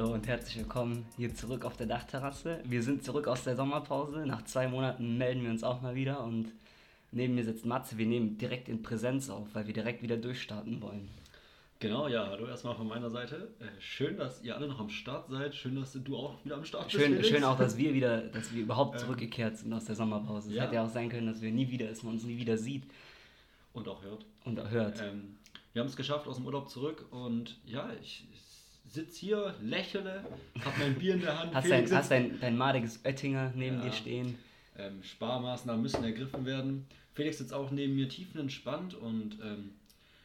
Hallo und herzlich willkommen hier zurück auf der Dachterrasse. Wir sind zurück aus der Sommerpause. Nach zwei Monaten melden wir uns auch mal wieder und neben mir sitzt Matze. Wir nehmen direkt in Präsenz auf, weil wir direkt wieder durchstarten wollen. Genau, ja, hallo erstmal von meiner Seite. Äh, schön, dass ihr alle noch am Start seid. Schön, dass du auch wieder am Start bist. Schön, Felix. schön auch, dass wir wieder, dass wir überhaupt Ähm, zurückgekehrt sind aus der Sommerpause. Es ja. hätte ja auch sein können, dass wir nie wieder, dass man uns nie wieder sieht Und auch hört. und hört. Ähm, wir haben es geschafft aus dem Urlaub zurück und ja, ich, ich sitze hier, lächle, habe mein Bier in der Hand. Hast, Felix dein, hast dein, dein madiges Oettinger neben Ja. dir stehen? ähm, Sparmaßnahmen müssen ergriffen werden. Felix sitzt auch neben mir tiefenentspannt und ähm,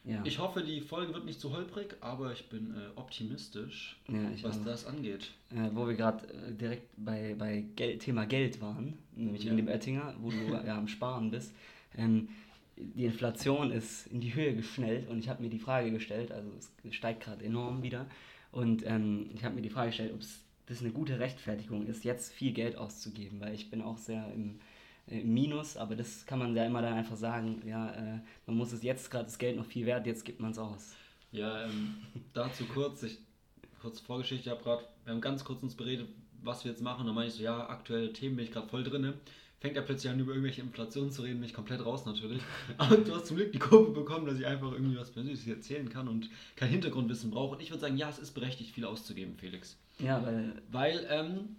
Ja. ich hoffe, die Folge wird nicht zu holprig, aber ich bin äh, optimistisch, ja, ich was auch. das angeht. äh, wo wir gerade äh, direkt bei, bei Geld, Thema Geld waren, nämlich in dem Oettinger, wo du ja am Sparen bist. Ähm, die Inflation ist in die Höhe geschnellt und ich habe mir die Frage gestellt, also es steigt gerade enorm wieder, und ähm, ich habe mir die Frage gestellt, ob das eine gute Rechtfertigung ist, jetzt viel Geld auszugeben, weil ich bin auch sehr im, äh, im Minus, aber das kann man ja immer dann einfach sagen, ja, äh, man muss es jetzt gerade das Geld noch viel wert, jetzt gibt man es aus. Ja, ähm, dazu kurz, ich, kurz Vorgeschichte, ich habe gerade, wir haben ganz kurz uns beredet, was wir jetzt machen. Dann meine ich so, ja, aktuelle Themen bin ich gerade voll drinne. Fängt er plötzlich an, über irgendwelche Inflationen zu reden, bin ich komplett raus natürlich. Aber du hast zum Glück die Kurve bekommen, dass ich einfach irgendwie was Persönliches erzählen kann und kein Hintergrundwissen brauche. Und ich würde sagen, ja, es ist berechtigt, viel auszugeben, Felix. Ja, weil Weil ähm,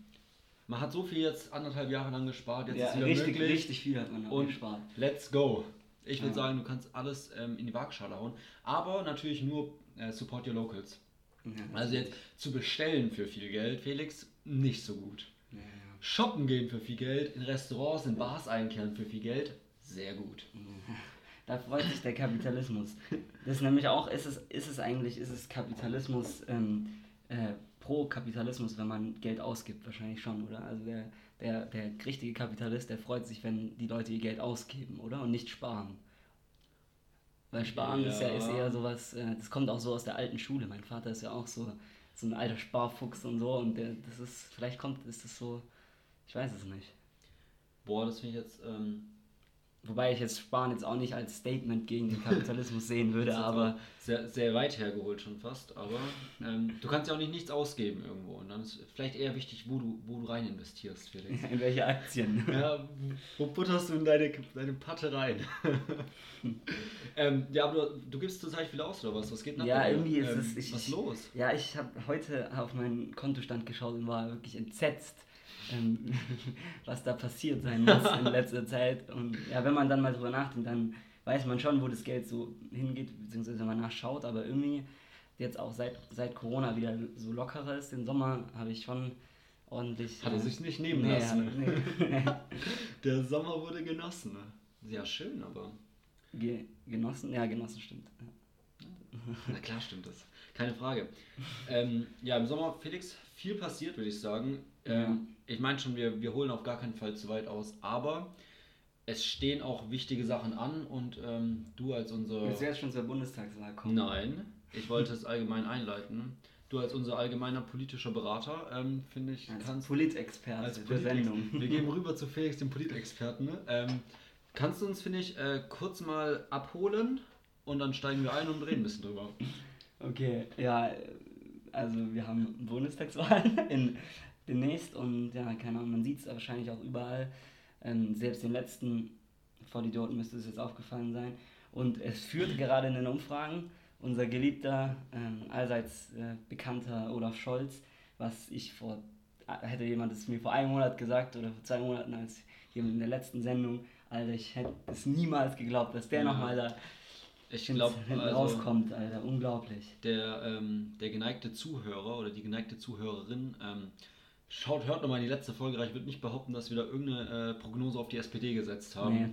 man hat so viel jetzt anderthalb Jahre lang gespart, jetzt ja, ist wieder richtig, möglich. richtig viel hat man Und gespart. Let's go. Ich würde Ja. sagen, du kannst alles ähm, in die Waagschale hauen. Aber natürlich nur äh, support your locals. Ja, Also jetzt zu bestellen für viel Geld, Felix, nicht so gut. Ja, ja. Shoppen gehen für viel Geld, in Restaurants, in Bars einkehren für viel Geld, sehr gut. Da freut sich der Kapitalismus. Das ist nämlich auch, ist es, ist es eigentlich, ist es Kapitalismus ähm, äh, pro Kapitalismus, wenn man Geld ausgibt, wahrscheinlich schon, oder? Also der, der, der richtige Kapitalist, der freut sich, wenn die Leute ihr Geld ausgeben, oder? Und nicht sparen. Weil sparen ist ja ist Ja. eher sowas, äh, das kommt auch so aus der alten Schule. Mein Vater ist ja auch so, so ein alter Sparfuchs und so und der, das ist, vielleicht kommt, ist das so, ich weiß es nicht. Boah, das finde ich jetzt. Ähm, Wobei ich jetzt Sparen jetzt auch nicht als Statement gegen den Kapitalismus sehen würde, ist aber sehr, sehr weit hergeholt schon fast. Aber ähm, du kannst ja auch nicht nichts ausgeben irgendwo. Und dann ist vielleicht eher wichtig, wo du, wo du rein investierst, Felix. in welche Aktien? Ja, wo butterst du in deine, deine Patte rein? ähm, ja, aber du, du gibst zurzeit viel aus, oder was? Was geht ab Ja, irgendwie ist ähm, es- ich- was ist los? Ja, ich habe heute auf meinen Kontostand geschaut und war wirklich entsetzt, ähm, was da passiert sein muss in letzter Zeit. Und ja, wenn man dann mal drüber nachdenkt, dann weiß man schon, wo das Geld so hingeht, beziehungsweise wenn man nachschaut. Aber irgendwie jetzt auch seit, seit Corona wieder so lockerer ist, den Sommer habe ich schon ordentlich... Hat er äh, sich nicht nehmen nee, lassen. nee. Der Sommer wurde genossen. ne? Ja, schön, aber. Ge genossen? Ja, genossen stimmt. Na klar stimmt das. Keine Frage. Ähm, ja, im Sommer, Felix, viel passiert, würde ich sagen. Ähm, Ich meine schon, wir, wir holen auf gar keinen Fall zu weit aus, aber es stehen auch wichtige Sachen an und ähm, du als unser. Willst du jetzt schon zur Bundestagswahl kommen? Nein, ich wollte es allgemein einleiten. Du als unser allgemeiner politischer Berater, ähm, finde ich, Als kannst Politexperte als Polit- Sendung. Wir gehen rüber zu Felix, dem Politexperten. Ähm, kannst du uns, finde ich, äh, kurz mal abholen und dann steigen wir ein und reden ein bisschen drüber. Okay, ja, also wir haben Bundestagswahlen in, demnächst und ja, keine Ahnung, man sieht es wahrscheinlich auch überall. Ähm, selbst den letzten Vollidioten müsste es jetzt aufgefallen sein. Und es führt gerade in den Umfragen unser geliebter, ähm, allseits äh, bekannter Olaf Scholz, was ich vor, äh, hätte jemand es mir vor einem Monat gesagt oder vor zwei Monaten als hier in der letzten Sendung, Alter, ich hätte es niemals geglaubt, dass der Ja. nochmal da Ich hinten also, rauskommt, Alter, unglaublich. der, ähm, der geneigte Zuhörer oder die geneigte Zuhörerin ähm, schaut, hört nochmal in die letzte Folge rein. Ich würde nicht behaupten, dass wir da irgendeine äh, Prognose auf die SPD gesetzt haben. Nee.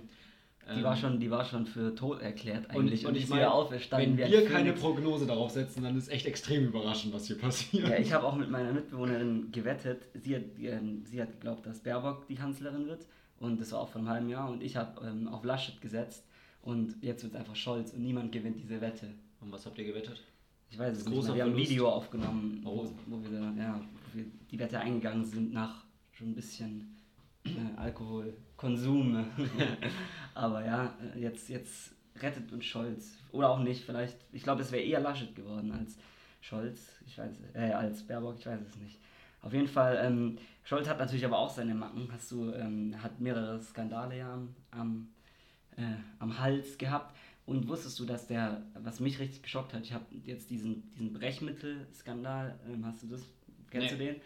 Die, Ähm, war schon, die war schon für tot erklärt und, eigentlich. und ist ich meine, auferstanden wenn wir keine. Prognose darauf setzen, dann ist echt extrem überraschend, was hier passiert. Ja, ich habe auch mit meiner Mitbewohnerin gewettet. Sie hat, ähm, sie hat geglaubt, dass Baerbock die Kanzlerin wird. Und das war auch vor einem halben Jahr. Und ich habe ähm, auf Laschet gesetzt. Und jetzt wird es einfach Scholz. Und niemand gewinnt diese Wette. Und was habt ihr gewettet? Ich weiß es nicht. mehr. Wir haben ein. Video aufgenommen, Oh. wo, wo, wir, da- ja, die Wette eingegangen sind nach schon ein bisschen äh, Alkoholkonsum. Aber ja, äh, jetzt, jetzt rettet uns Scholz. Oder auch nicht, vielleicht. Ich glaube, es wäre eher Laschet geworden als Scholz, ich weiß, äh, als Baerbock, ich weiß es nicht. Auf jeden Fall, ähm, Scholz hat natürlich aber auch seine Macken. Hast du, ähm, hat mehrere Skandale ja am, am, äh, am Hals gehabt. Und wusstest du, dass der, was mich richtig geschockt hat, ich habe jetzt diesen, diesen Brechmittel-Skandal, ähm, hast du das, kennst nee. du den?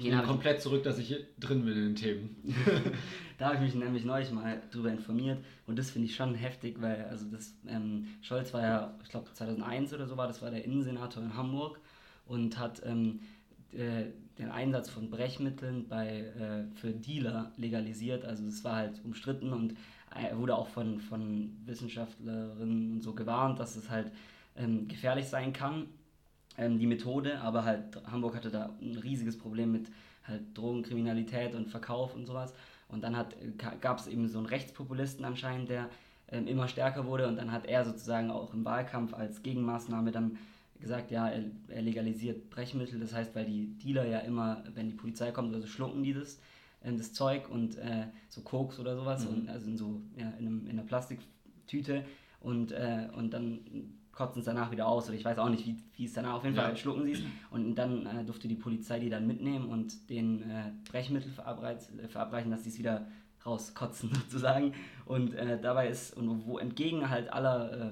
Ich bin komplett zurück, dass ich hier drin bin in den Themen. da habe ich mich nämlich neulich mal drüber informiert und das finde ich schon heftig, weil also das ähm, Scholz war ja, ich glaube 2001 oder so war, das war der Innensenator in Hamburg und hat ähm, äh, den Einsatz von Brechmitteln bei, äh, für Dealer legalisiert. Also es war halt umstritten und er wurde auch von, von Wissenschaftlerinnen und so gewarnt, dass es halt ähm, gefährlich sein kann ähm, die Methode, aber halt Hamburg hatte da ein riesiges Problem mit halt Drogenkriminalität und Verkauf und sowas. Und dann gab es eben so einen Rechtspopulisten anscheinend, der ähm, immer stärker wurde und dann hat er sozusagen auch im Wahlkampf als Gegenmaßnahme dann gesagt, ja, er, er, legalisiert Brechmittel, das heißt, weil die Dealer ja immer, wenn die Polizei kommt, also schlucken die das, äh, das Zeug und äh, so Koks oder sowas, mhm. und, also in so ja, in, einem, in einer Plastiktüte und, äh, und dann kotzen es danach wieder aus oder ich weiß auch nicht, wie, wie es danach auf jeden ja. Fall schlucken sie es und dann äh, durfte die Polizei die dann mitnehmen und den äh, Brechmittel äh, verabreichen, dass sie es wieder rauskotzen sozusagen. Und äh, dabei ist und wo entgegen halt aller äh,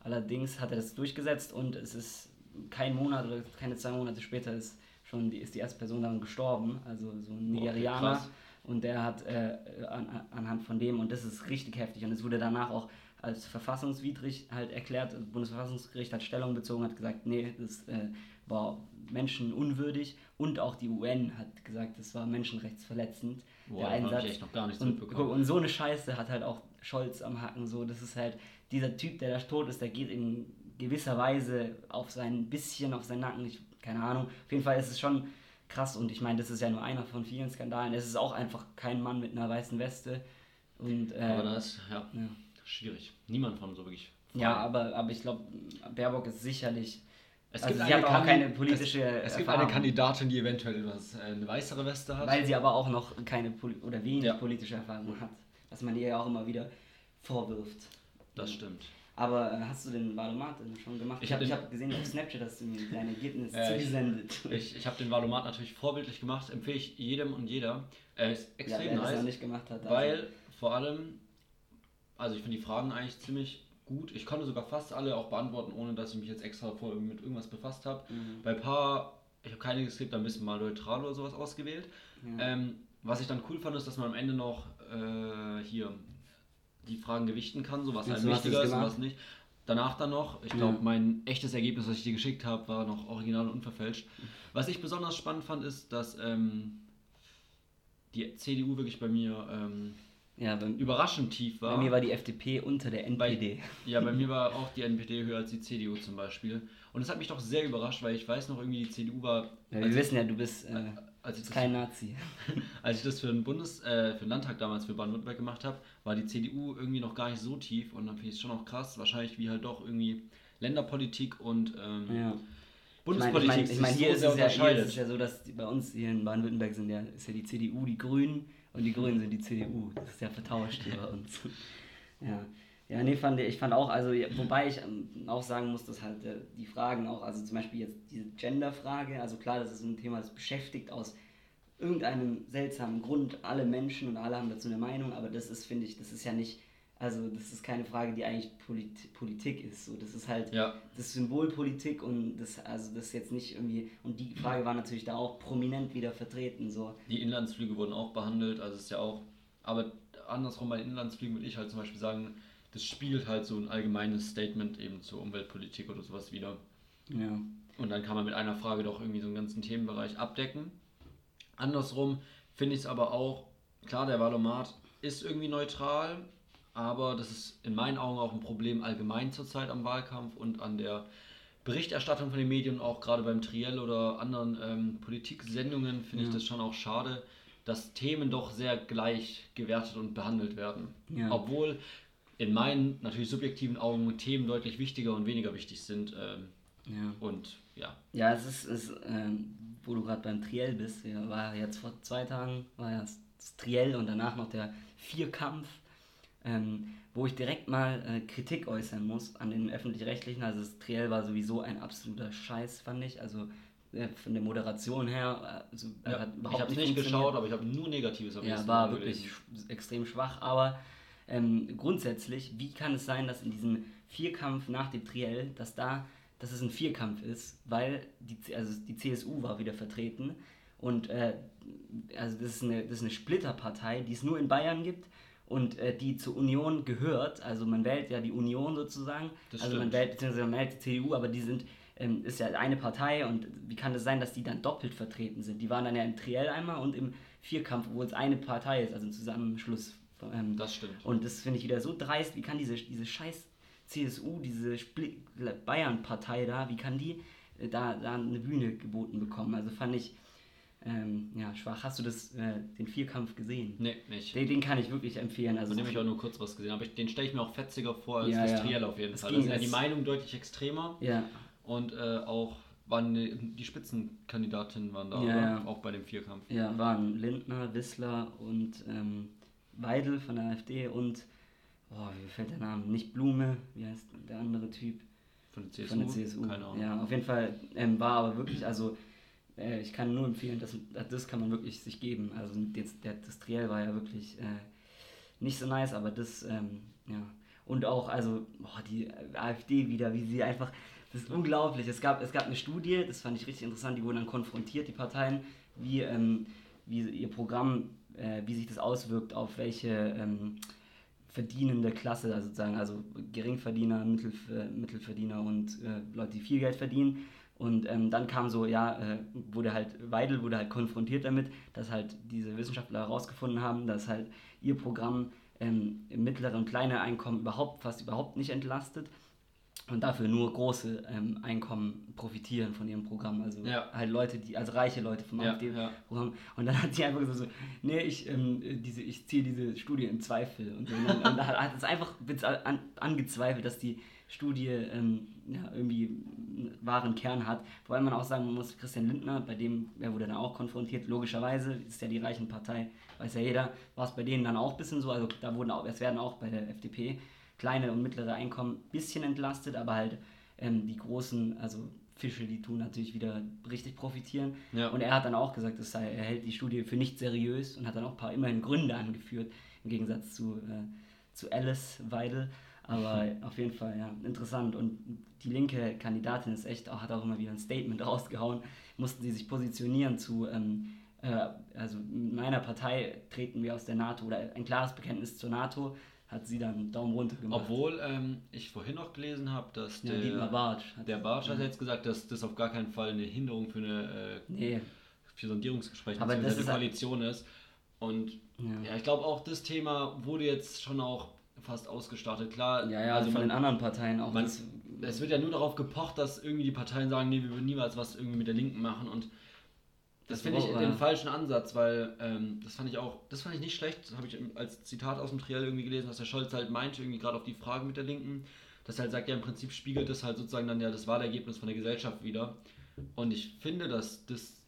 allerdings hat er das durchgesetzt und es ist kein Monat oder keine zwei Monate später ist schon die, ist die erste Person dann gestorben, also so ein Nigerianer. oh, und der hat äh, an, anhand von dem und das ist richtig heftig und es wurde danach auch als verfassungswidrig halt erklärt. Das Bundesverfassungsgericht hat Stellung bezogen, hat gesagt, nee, das äh, war menschenunwürdig und auch die UN hat gesagt, das war menschenrechtsverletzend. Boah, der Einsatz. Ich echt noch gar nichts und, und so eine Scheiße hat halt auch Scholz am Hacken. So, das ist halt dieser Typ, der da tot ist, der geht in gewisser Weise auf sein bisschen auf seinen Nacken. Ich, keine Ahnung. Auf jeden Fall ist es schon krass und ich meine, das ist ja nur einer von vielen Skandalen. Es ist auch einfach kein Mann mit einer weißen Weste. Und, äh, Aber das, ja. ja schwierig. Niemand von so wirklich. Frei. Ja, aber, aber ich glaube, Baerbock ist sicherlich. Es also gibt sie hat auch keine politische. Es, es gibt eine Kandidatin, die eventuell etwas, äh, eine weißere Weste hat. Weil sie aber auch noch keine Poli oder wenig ja. politische Erfahrung hat. Was man ihr ja auch immer wieder vorwirft. Das stimmt. Aber äh, hast du den Valomat schon gemacht? Ich habe hab gesehen auf Snapchat, dass du mir deine Ergebnisse äh, zugesendet. Ich, ich habe den Valomat natürlich vorbildlich gemacht, empfehle ich jedem und jeder. Er ist extrem ja, nice. Nicht gemacht hat, also. Weil vor allem also ich finde die Fragen eigentlich ziemlich gut. Ich konnte sogar fast alle auch beantworten, ohne dass ich mich jetzt extra vorher mit irgendwas befasst habe. Mhm. Bei ein paar, ich habe keine geskippt, da ein bisschen mal neutral oder sowas ausgewählt. Ja. Ähm, was ich dann cool fand, ist, dass man am Ende noch äh, hier die Fragen gewichten kann, so was einem wichtiger ist und was nicht. Danach dann noch, ich glaube, ja. mein echtes Ergebnis, was ich dir geschickt habe, war noch original und unverfälscht. Was ich besonders spannend fand, ist, dass ähm, die CDU wirklich bei mir ähm, ja, beim, überraschend tief war. Bei mir war die FDP unter der NPD. Bei, ja, bei mir war auch die NPD höher als die CDU zum Beispiel. Und das hat mich doch sehr überrascht, weil ich weiß noch irgendwie, die CDU war. Ja, wir wissen ja, du bist äh, als kein Nazi. als ich das für den Bundes, äh, für den Landtag damals für Baden-Württemberg gemacht habe, war die CDU irgendwie noch gar nicht so tief und dann finde ich es schon auch krass, wahrscheinlich wie halt doch irgendwie Länderpolitik und ähm, ja. Bundespolitik ich mein, ich mein, ich mein, hier, ist es ja, hier ist es ja so, dass bei uns hier in Baden-Württemberg sind ja, ist ja die CDU, die Grünen und die Grünen sind die CDU. Das ist ja vertauscht hier bei uns. Ja. Ja, nee, fand ich, fand auch, also, wobei ich ähm, auch sagen muss, dass halt äh, die Fragen auch, also zum Beispiel jetzt diese Gender-Frage, also klar, das ist ein Thema, das beschäftigt aus irgendeinem seltsamen Grund alle Menschen und alle haben dazu eine Meinung, aber das ist, finde ich, das ist ja nicht also das ist keine Frage, die eigentlich Polit Politik ist. So, das ist halt ja. das Symbolpolitik und das, also das jetzt nicht irgendwie. Und die Frage war natürlich da auch prominent wieder vertreten. So. Die Inlandsflüge wurden auch behandelt, also ist ja auch. Aber andersrum bei Inlandsflügen würde ich halt zum Beispiel sagen, das spiegelt halt so ein allgemeines Statement eben zur Umweltpolitik oder sowas wieder. Ja. Und dann kann man mit einer Frage doch irgendwie so einen ganzen Themenbereich abdecken. Andersrum finde ich es aber auch, klar, der Valomat ist irgendwie neutral, aber das ist in meinen Augen auch ein Problem allgemein zurzeit am Wahlkampf und an der Berichterstattung von den Medien, auch gerade beim Triell oder anderen ähm, Politiksendungen, finde ja. ich das schon auch schade, dass Themen doch sehr gleich gewertet und behandelt werden. Ja. Obwohl in meinen natürlich subjektiven Augen Themen deutlich wichtiger und weniger wichtig sind. Ähm, ja. Und ja. Ja, es ist, ist ähm, wo du gerade beim Triell bist, ja, war jetzt vor zwei Tagen, war ja das Triell und danach noch der Vierkampf ähm, wo ich direkt mal äh, Kritik äußern muss an den öffentlich-rechtlichen. Also das Triell war sowieso ein absoluter Scheiß, fand ich. Also äh, von der Moderation her, also, ja, hat ich habe nicht geschaut, aber ich habe nur Negatives. Ja, war wirklich sch extrem schwach. Aber ähm, grundsätzlich, wie kann es sein, dass in diesem Vierkampf nach dem Triell, dass da, dass es ein Vierkampf ist, weil die, also die CSU war wieder vertreten und äh, also das ist, eine, das ist eine Splitterpartei, die es nur in Bayern gibt und äh, die zur Union gehört. Also man wählt ja die Union sozusagen. Das also stimmt. man wählt beziehungsweise man wählt die CDU, aber die sind ähm, ist ja eine Partei und wie kann es das sein, dass die dann doppelt vertreten sind? Die waren dann ja im Triell einmal und im Vierkampf, wo es eine Partei ist, also im Zusammenschluss. Ähm, das stimmt. Und das finde ich wieder so dreist. Wie kann diese, diese scheiß CSU, diese Bayern-Partei da, wie kann die äh, da, da eine Bühne geboten bekommen? Also fand ich ähm, ja, schwach. Hast du das, äh, den Vierkampf gesehen? Nee, nicht. Den, den kann ich wirklich empfehlen. Also Von dem ich auch nur kurz was gesehen, aber ich, den stelle ich mir auch fetziger vor als ja, das ja. Auf jeden es Fall. Da sind ja die Meinung deutlich extremer. Ja. Und äh, auch waren die Spitzenkandidatinnen waren da, ja, ja. auch bei dem Vierkampf. Ja, waren Lindner, Wissler und ähm, Weidel von der AfD und, oh, wie fällt der Name? Nicht Blume, wie heißt der andere Typ? Von der CSU? Von der CSU. Keine Ahnung. Ja, auf jeden Fall ähm, war aber wirklich, also äh, ich kann nur empfehlen, dass, das kann man wirklich sich geben. Also jetzt, der, das Triell war ja wirklich äh, nicht so nice, aber das, ähm, ja. Und auch, also, boah, die AfD wieder, wie sie einfach, das ist unglaublich. Es gab, es gab eine Studie, das fand ich richtig interessant, die wurden dann konfrontiert, die Parteien, wie, ähm, wie ihr Programm, äh, wie sich das auswirkt auf welche ähm, verdienende Klasse, also sozusagen, also Geringverdiener, Mittelf Mittelverdiener und äh, Leute, die viel Geld verdienen und ähm, dann kam so, ja, äh, wurde halt, Weidel wurde halt konfrontiert damit, dass halt diese Wissenschaftler herausgefunden haben, dass halt ihr Programm ähm, im mittleren und kleinen Einkommen überhaupt, fast überhaupt nicht entlastet und dafür nur große ähm, Einkommen profitieren von ihrem Programm. Also ja. halt Leute, die, also reiche Leute vom ja, AfD-Programm. Ja. Und dann hat sie einfach gesagt so, nee, ich, ähm, diese, ich ziehe diese Studie in Zweifel. Und, und, und da hat es einfach an, angezweifelt, dass die Studie ähm, ja, irgendwie einen wahren Kern hat. Wobei man auch sagen muss, Christian Lindner, bei dem, er wurde dann auch konfrontiert, logischerweise, ist ja die reichen Partei, weiß ja jeder, war es bei denen dann auch ein bisschen so, also da wurden auch, es werden auch bei der FDP kleine und mittlere Einkommen ein bisschen entlastet, aber halt ähm, die großen, also Fische, die tun natürlich wieder richtig profitieren. Ja. Und er hat dann auch gesagt, dass er, er hält die Studie für nicht seriös und hat dann auch ein paar immerhin Gründe angeführt, im Gegensatz zu, äh, zu Alice Weidel. Aber auf jeden Fall, ja, interessant. Und die linke Kandidatin ist echt, auch, hat auch immer wieder ein Statement rausgehauen. Mussten sie sich positionieren zu, ähm, äh, also mit meiner Partei treten wir aus der NATO oder ein klares Bekenntnis zur NATO hat sie dann Daumen runter gemacht. Obwohl ähm, ich vorhin noch gelesen habe, dass ja, der, Bartsch der Bartsch hat jetzt gesagt, dass das auf gar keinen Fall eine Hinderung für eine äh, nee. für Sondierungsgespräch Aber das eine Koalition ist. Und ja, ja ich glaube auch das Thema wurde jetzt schon auch fast ausgestartet. Klar, ja, ja, also von man, den anderen Parteien auch. Man, es wird ja nur darauf gepocht, dass irgendwie die Parteien sagen, nee, wir würden niemals was irgendwie mit der Linken machen und das, das finde ich den falschen Ansatz, weil ähm, das fand ich auch, das fand ich nicht schlecht, das habe ich als Zitat aus dem Triell irgendwie gelesen, dass der Scholz halt meinte, irgendwie gerade auf die Frage mit der Linken, dass er halt sagt, ja im Prinzip spiegelt das halt sozusagen dann ja das Wahlergebnis von der Gesellschaft wieder. Und ich finde, dass das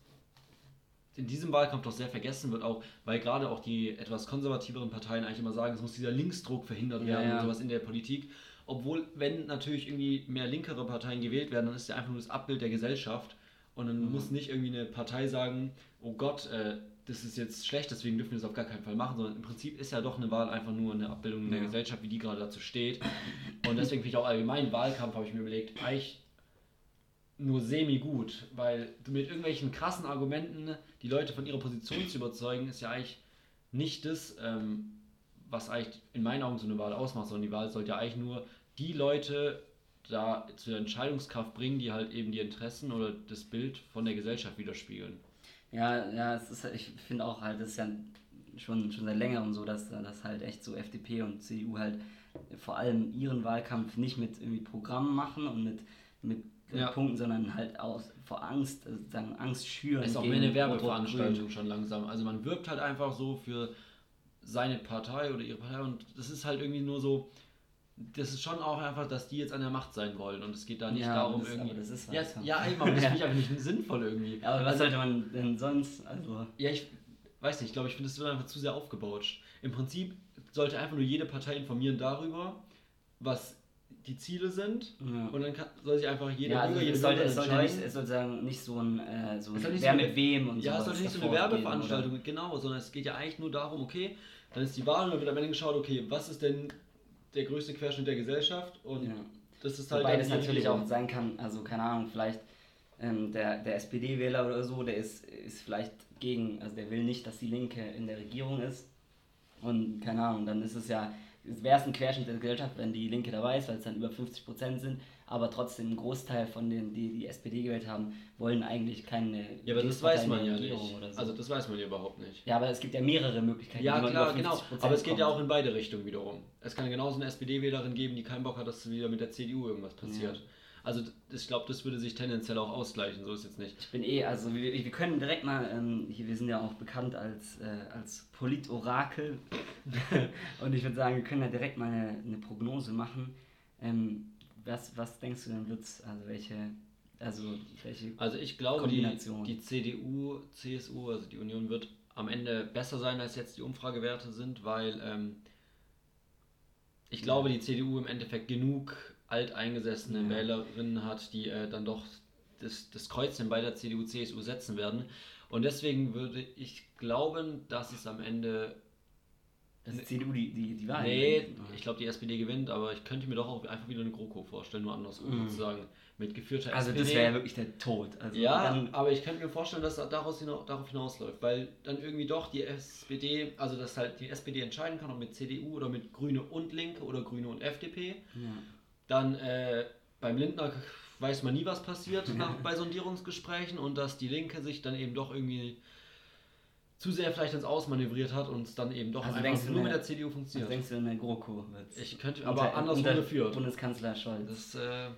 in diesem Wahlkampf doch sehr vergessen wird, auch weil gerade auch die etwas konservativeren Parteien eigentlich immer sagen, es muss dieser Linksdruck verhindert werden ja. und sowas in der Politik. Obwohl, wenn natürlich irgendwie mehr linkere Parteien gewählt werden, dann ist ja einfach nur das Abbild der Gesellschaft. Und dann mhm. muss nicht irgendwie eine Partei sagen, oh Gott, äh, das ist jetzt schlecht, deswegen dürfen wir das auf gar keinen Fall machen, sondern im Prinzip ist ja doch eine Wahl einfach nur eine Abbildung ja. der Gesellschaft, wie die gerade dazu steht. Und deswegen finde ich auch allgemein Wahlkampf, habe ich mir überlegt, eigentlich nur semi-gut, weil mit irgendwelchen krassen Argumenten die Leute von ihrer Position zu überzeugen, ist ja eigentlich nicht das, ähm, was eigentlich in meinen Augen so eine Wahl ausmacht, sondern die Wahl sollte ja eigentlich nur die Leute da zu der Entscheidungskraft bringen, die halt eben die Interessen oder das Bild von der Gesellschaft widerspiegeln. Ja, ja, es ist, ich finde auch halt, das ist ja schon, schon seit längerem so, dass, dass halt echt so FDP und CDU halt vor allem ihren Wahlkampf nicht mit irgendwie Programmen machen und mit, mit ja. Punkten, sondern halt aus vor Angst, also Angst schüren. Ist auch mehr eine Werbeveranstaltung schon langsam. Also man wirbt halt einfach so für seine Partei oder ihre Partei und das ist halt irgendwie nur so, das ist schon auch einfach, dass die jetzt an der Macht sein wollen und es geht da nicht ja, darum das, irgendwie. das ist ja, ja, eben, aber das finde ich einfach nicht sinnvoll irgendwie. Ja, aber was sollte man denn sonst? Also ja, ich weiß nicht, ich glaube, ich finde, es wird einfach zu sehr aufgebaut. Im Prinzip sollte einfach nur jede Partei informieren darüber, was die Ziele sind. Ja. Und dann kann, soll sich einfach jeder Ja, also Bürger, jede es sollte, es sollte nicht, es sollte sagen, nicht so ein, äh, so Es soll ein nicht wer so mit wem und Ja, es sollte nicht so eine Werbeveranstaltung, genau, sondern es geht ja eigentlich nur darum, okay, dann ist die Wahl und dann wird am Ende geschaut, okay, was ist denn der größte Querschnitt der Gesellschaft und oder? Ja. das ist halt Wobei das natürlich Regierung. auch sein kann, also keine Ahnung, vielleicht ähm, der, der SPD-Wähler oder so, der ist, ist vielleicht gegen, also der will nicht, dass die Linke in der Regierung ist. Und keine Ahnung, dann ist es ja, wäre es ein Querschnitt der Gesellschaft, wenn die Linke dabei ist, weil es dann über 50 Prozent sind, aber trotzdem ein Großteil von denen, die die SPD gewählt haben, wollen eigentlich keine Ja, aber das weiß man ja Regierung nicht. so. Also das weiß man ja überhaupt nicht. ja, aber es gibt ja mehrere Möglichkeiten. Ja, klar, genau. 50% Aber es geht ja kommt. auch in beide Richtungen wiederum. Es kann genauso eine SPD-Wählerin geben, die keinen Bock hat, dass wieder mit der CDU irgendwas passiert. Ja. Also ich glaube, das würde sich tendenziell auch ausgleichen, so ist jetzt nicht. Ich bin eh, also wir, wir können direkt mal, ähm, hier, wir sind ja auch bekannt als, äh, als Politorakel und ich würde sagen, wir können ja direkt mal eine, eine Prognose machen. Ähm, was, was denkst du denn wird's, also welche, also welche, Also ich glaube, die, die CDU, CSU, also die Union wird am Ende besser sein, als jetzt die Umfragewerte sind, weil ähm, ich glaube, die CDU im Endeffekt genug alteingesessene Ja. Wählerinnen hat, die äh, dann doch das, das Kreuzchen bei der CDU, CSU setzen werden. Und deswegen würde ich glauben, dass es am Ende das ist CDU die, die, die Wahl Nee, gewinnt? ich glaube, die SPD gewinnt, aber ich könnte mir doch auch einfach wieder eine GroKo vorstellen, nur andersrum Mhm. sozusagen. Mit geführter Also SPD. das wäre ja wirklich der Tod. Also ja, aber ich könnte mir vorstellen, dass das daraus hinaus, darauf hinausläuft, weil dann irgendwie doch die SPD, also dass halt die SPD entscheiden kann, ob mit CDU oder mit Grüne und Linke oder Grüne und FDP. ja. Dann äh, beim Lindner weiß man nie, was passiert nach, bei Sondierungsgesprächen und dass die Linke sich dann eben doch irgendwie zu sehr vielleicht ins Ausmanövriert hat und es dann eben doch Also einfach denkst du, nur mit der CDU Also funktioniert. denkst du, eine GroKo wird Ich könnte aber andersrum unter geführt. Bundeskanzler Scholz. Das äh,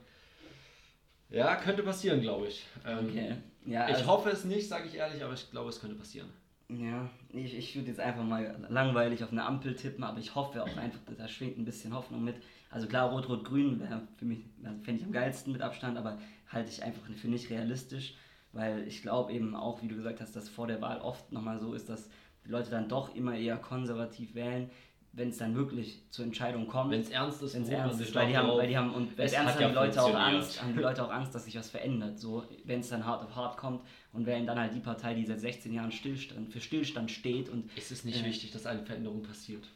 ja, könnte passieren, glaube ich. Ähm, okay. Ja, Ich also- hoffe es nicht, sage ich ehrlich, aber ich glaube, es könnte passieren. Ja, ich, ich würde jetzt einfach mal langweilig auf eine Ampel tippen, aber ich hoffe auch einfach, da schwingt ein bisschen Hoffnung mit. Also klar, Rot-Rot-Grün wäre für mich, also fände ich am geilsten mit Abstand, aber halte ich einfach für nicht realistisch, weil ich glaube eben auch, wie du gesagt hast, dass vor der Wahl oft nochmal so ist, dass die Leute dann doch immer eher konservativ wählen, wenn es dann wirklich zur Entscheidung kommt. Wenn es ernst ist, Wenn es beruht man ernst ist, weil die, haben, weil die haben, und wenn es ernst ist, haben die ja Leute auch. Angst, haben die Leute auch Angst, dass sich was verändert, so, wenn es dann hart auf hart kommt und wählen dann halt die Partei, die seit 16 Jahren Stillstand, für Stillstand steht und Ist es nicht Äh, wichtig, dass eine Veränderung passiert?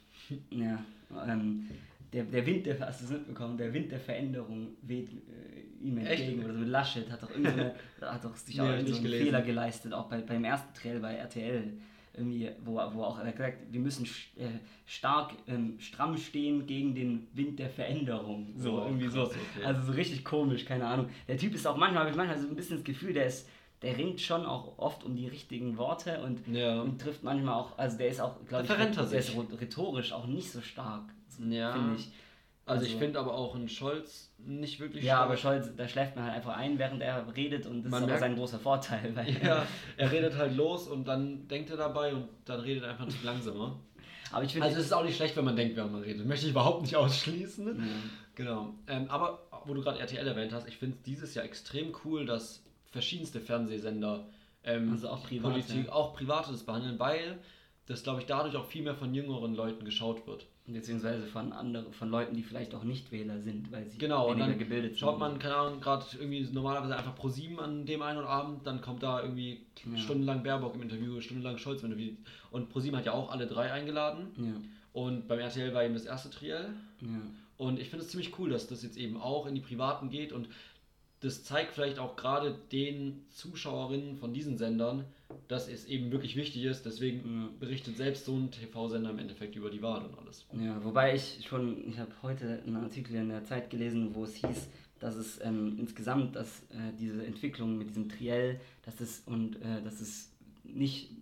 ja, ähm, der, der Wind der, hast du es mitbekommen, der Wind der Veränderung weht äh, ihm Echt? entgegen oder so, Laschet hat doch, hat doch sich Nee, auch einen. Fehler geleistet, auch bei, beim ersten Trail bei RTL, irgendwie, wo, wo auch er gesagt, wir müssen äh, stark ähm, stramm stehen gegen den Wind der Veränderung. So, Oh, irgendwie krass, so. okay. Also so richtig komisch, keine Ahnung. Der Typ ist auch manchmal, habe ich manchmal so ein bisschen das Gefühl, der ist, der ringt schon auch oft um die richtigen Worte und, Ja. und trifft manchmal auch, also der ist auch, glaube ich, Da verrennt er der ist rhetorisch auch nicht so stark, Ja. finde ich. Also, ich Also- finde aber auch einen Scholz nicht wirklich Ja, stark. aber Scholz, da schläft man halt einfach ein, während er redet und das Man ist aber merkt- sein großer Vorteil. Weil Ja, er redet halt los und dann denkt er dabei und dann redet er einfach nicht langsamer. aber ich finde, Also es ist auch nicht schlecht, wenn man denkt, während man redet. Möchte ich überhaupt nicht ausschließen. Ja. Genau. Ähm, aber wo du gerade RTL erwähnt hast, ich finde es dieses Jahr extrem cool, dass verschiedenste Fernsehsender ähm, Also auch private. Politik, auch private das behandeln, weil das, glaube ich, dadurch auch viel mehr von jüngeren Leuten geschaut wird. Beziehungsweise von anderen, von Leuten, die vielleicht auch nicht Wähler sind, weil sie Genau, und weniger dann gebildet schaut sind. man, keine Ahnung, gerade irgendwie normalerweise einfach pro 7 an dem einen Abend, dann kommt da irgendwie Ja. stundenlang Baerbock im Interview, stundenlang Scholz im Interview. Und pro 7 hat ja auch alle drei eingeladen. Ja, Und beim RTL war eben das erste Triell. ja. Und ich finde es ziemlich cool, dass das jetzt eben auch in die Privaten geht und das zeigt vielleicht auch gerade den Zuschauerinnen von diesen Sendern, dass es eben wirklich wichtig ist. Deswegen berichtet selbst so ein TV-Sender im Endeffekt über die Wahl und alles. Ja, wobei ich schon, ich habe heute einen Artikel in der Zeit gelesen, wo es hieß, dass es ähm, insgesamt, dass äh, diese Entwicklung mit diesem Triell, dass es und äh, dass es nicht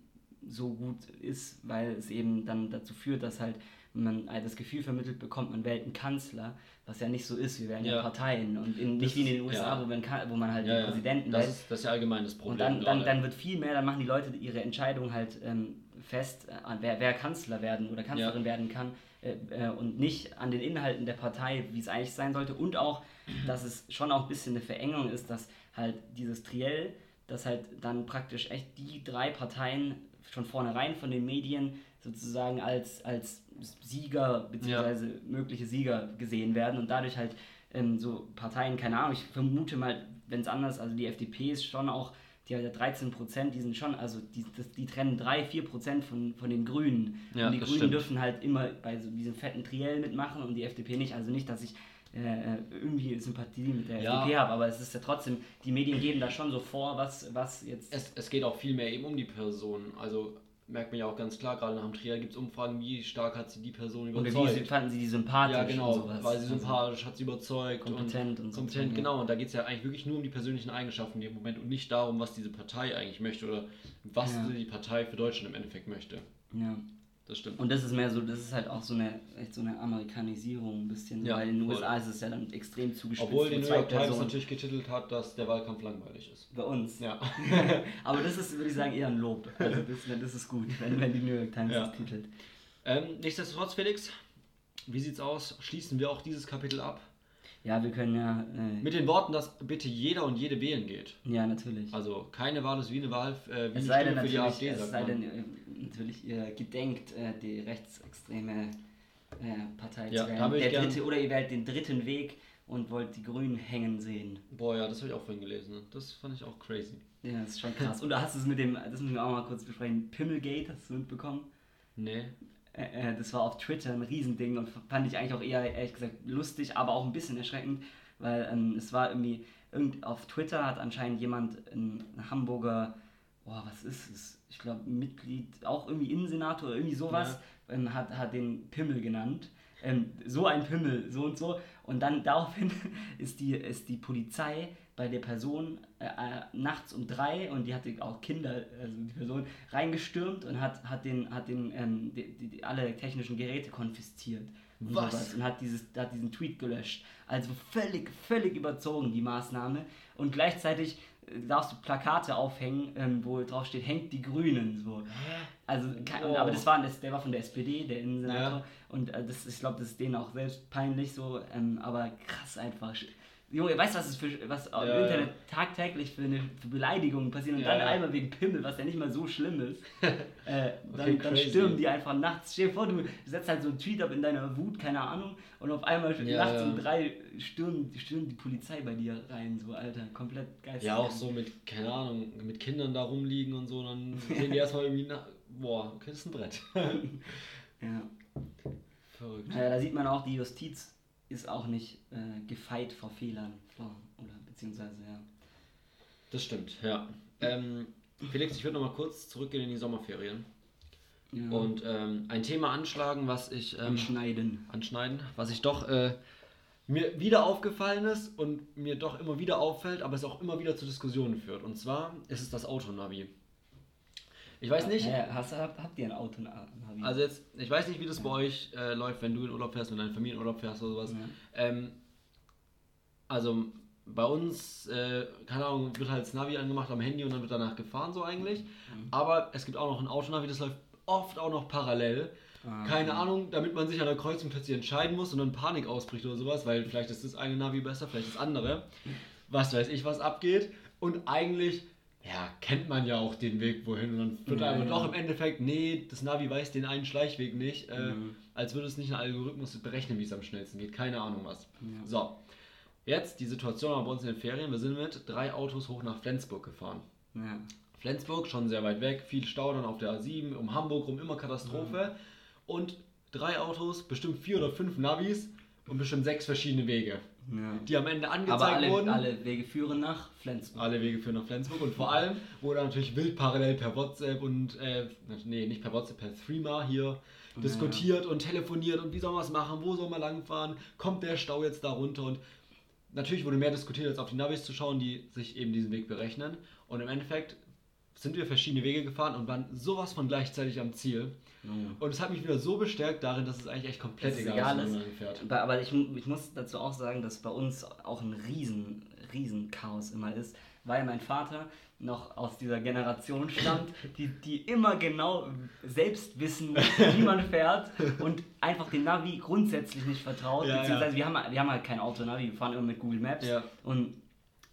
so gut ist, weil es eben dann dazu führt, dass halt man äh, das Gefühl vermittelt bekommt, man wählt einen Kanzler, was ja nicht so ist. Wir wählen ja, Ja. Parteien und in, Das nicht wie in den USA, ja. wo, man, wo man halt Ja, den. Präsidenten Das wählt. ist, das ist ja allgemein das Problem. Und dann, dann, dann wird viel mehr, dann machen die Leute ihre Entscheidung halt ähm, fest, äh, an wer, wer Kanzler werden oder Kanzlerin werden kann äh, äh, und nicht an den Inhalten der Partei, wie es eigentlich sein sollte. Und auch, dass es schon auch ein bisschen eine Verengung ist, dass halt dieses Triell, dass halt dann praktisch echt die drei Parteien schon vornherein von den Medien sozusagen als, als Sieger bzw. mögliche Sieger gesehen werden und dadurch halt ähm, so Parteien, keine Ahnung, ich vermute mal, wenn es anders, also die FDP ist schon auch, die hat ja 13 Prozent, die sind schon, also die, das, die trennen 3, 4 Prozent von, von den Grünen. Ja, und die Grünen stimmt. dürfen halt immer bei so diesem fetten Triell mitmachen und die FDP nicht. Also nicht, dass ich äh, irgendwie Sympathie mit der Ja. FDP habe, aber es ist ja trotzdem, die Medien geben da schon so vor, was, was jetzt. Es, es geht auch viel mehr eben um die Person. Also merkt man ja auch ganz klar, gerade nach dem Trial gibt es Umfragen, wie stark hat sie die Person oder überzeugt. wie sie, fanden sie die sympathisch ja, genau, und sowas. war sie Also sympathisch, hat sie überzeugt. kompetent und, und so. kompetent, genau. Und da geht es ja eigentlich wirklich nur um die persönlichen Eigenschaften in dem Moment und nicht darum, was diese Partei eigentlich möchte oder was Ja. die Partei für Deutschland im Endeffekt möchte. Ja. Das stimmt. Und das ist mehr so, das ist halt auch so eine, echt so eine Amerikanisierung ein bisschen, Ja, weil in den voll. USA ist es ja dann extrem zugespitzt. Obwohl die New York Times natürlich getitelt hat, dass der Wahlkampf langweilig ist. Bei uns. Ja. Aber das ist, würde ich sagen, eher ein Lob. Also das, das ist gut, wenn, wenn die New York Times Ja. das titelt. ähm, nichtsdestotrotz, Felix, wie sieht's aus? Schließen wir auch dieses Kapitel ab? Ja, wir können ja. Äh, Mit den Worten, dass bitte jeder und jede wählen geht. ja, natürlich. Also keine Wahl ist wie eine Wahl, äh, wie es sei denn für die natürlich, AfD, es sei denn äh, natürlich, ihr gedenkt, äh, die rechtsextreme äh, Partei Ja, zu wählen. Der gern- dritte, oder ihr wählt den dritten Weg und wollt die Grünen hängen sehen. Boah, ja, das habe ich auch vorhin gelesen. ne? Das fand ich auch crazy. Ja, das ist schon krass. Und da hast du es mit dem, das müssen wir auch mal kurz besprechen, Pimmelgate, hast du mitbekommen? Nee. Äh, äh, das war auf Twitter ein Riesending und fand ich eigentlich auch eher, ehrlich gesagt, lustig, aber auch ein bisschen erschreckend, weil ähm, es war irgendwie, irgend, auf Twitter hat anscheinend jemand, ein Hamburger, boah, was ist es? Ich glaube, Mitglied, auch irgendwie Innensenator oder irgendwie sowas, ähm, hat, hat den Pimmel genannt. Ähm, so ein Pimmel, so und so. Und dann daraufhin ist die, ist die Polizei bei der Person äh, äh, nachts um drei und die hatte auch Kinder, also die Person, reingestürmt und hat, hat den, hat den ähm, die, die, die, alle technischen Geräte konfisziert. Und Was? sowas und hat, dieses, hat diesen Tweet gelöscht. Also völlig, völlig überzogen die Maßnahme. Und gleichzeitig äh, darfst du Plakate aufhängen, ähm, wo drauf steht, hängt die Grünen. So. Also, Wow. aber das war, das, der war von der SPD, der Innensenator. Ja. Und äh, das, ich glaube, das ist denen auch selbst peinlich so. Ähm, aber krass einfach. Junge, weißt du, was, für, was im Ja, Internet tagtäglich für, eine, für Beleidigungen passieren und Ja, dann ja. einmal wegen Pimmel, was ja nicht mal so schlimm ist. äh, dann, Okay, dann stürmen die einfach nachts. Stell dir vor, du setzt halt so einen Tweet ab in deiner Wut, keine Ahnung, und auf einmal Ja, nachts ja. um drei stürmt, stürmt die Polizei bei dir rein, so Alter, komplett geistig. Ja, auch so mit, keine Ahnung, mit Kindern da rumliegen und so, dann sehen die erstmal irgendwie nach. Boah, okay, das ist ein Brett. Ja. Verrückt. Äh, da sieht man auch, die Justiz ist auch nicht äh, gefeit vor Fehlern. Vor, oder beziehungsweise, ja. Das stimmt, ja. Ähm, Felix, ich würde noch mal kurz zurückgehen in die Sommerferien ja. und ähm, ein Thema anschlagen, was ich ähm, Anschneiden. anschneiden, was ich doch äh, mir wieder aufgefallen ist und mir doch immer wieder auffällt, aber es auch immer wieder zu Diskussionen führt. Und zwar ist es das Autonavi. Ich weiß nicht, Äh, hast, habt, habt ihr ein Auto? Navi? also jetzt, ich weiß nicht, wie das bei euch äh, läuft, wenn du in Urlaub fährst, wenn deine Familie in Urlaub fährst oder sowas. Ja. Ähm, also bei uns, äh, keine Ahnung, wird halt das Navi angemacht am Handy und dann wird danach gefahren, so eigentlich. Mhm. Aber es gibt auch noch ein Autonavi, das läuft oft auch noch parallel. Ah, Keine okay. Ahnung, damit man sich an der Kreuzung plötzlich entscheiden muss und dann Panik ausbricht oder sowas, weil vielleicht ist das eine Navi besser, vielleicht das andere. Was weiß ich, was abgeht. Und eigentlich, ja, kennt man ja auch den Weg wohin und dann wird Ja, aber ja. doch im Endeffekt, nee, das Navi weiß den einen Schleichweg nicht, äh, Mhm. als würde es nicht ein Algorithmus berechnen, wie es am schnellsten geht. Keine Ahnung was. Ja. So, jetzt die Situation war bei uns in den Ferien. Wir sind mit drei Autos hoch nach Flensburg gefahren. Flensburg, schon sehr weit weg, viel Stau dann auf der A7, um Hamburg rum, immer Katastrophe. Und drei Autos, bestimmt vier oder fünf Navis und bestimmt sechs verschiedene Wege, Ja. die am Ende angezeigt Aber alle, wurden. alle Wege führen nach Flensburg. Alle Wege führen nach Flensburg und vor allem wurde natürlich wild parallel per WhatsApp und, äh, nee, nicht per WhatsApp, per Threema hier diskutiert und telefoniert und wie soll man es machen, wo soll man langfahren, kommt der Stau jetzt da runter und natürlich wurde mehr diskutiert, als auf die Navis zu schauen, die sich eben diesen Weg berechnen und im Endeffekt sind wir verschiedene Wege gefahren und waren sowas von gleichzeitig am Ziel Ja. und es hat mich wieder so bestärkt darin, dass es eigentlich echt komplett es egal, ist, ist. fährt. Aber, ich, ich muss dazu auch sagen, dass bei uns auch ein riesen, riesen Chaos immer ist, weil mein Vater noch aus dieser Generation stammt, die, die immer genau selbst wissen, wie man fährt und einfach dem Navi grundsätzlich nicht vertraut. Ja, beziehungsweise Wir, haben, wir haben halt kein Auto-Navi, wir fahren immer mit Google Maps. Ja. Und,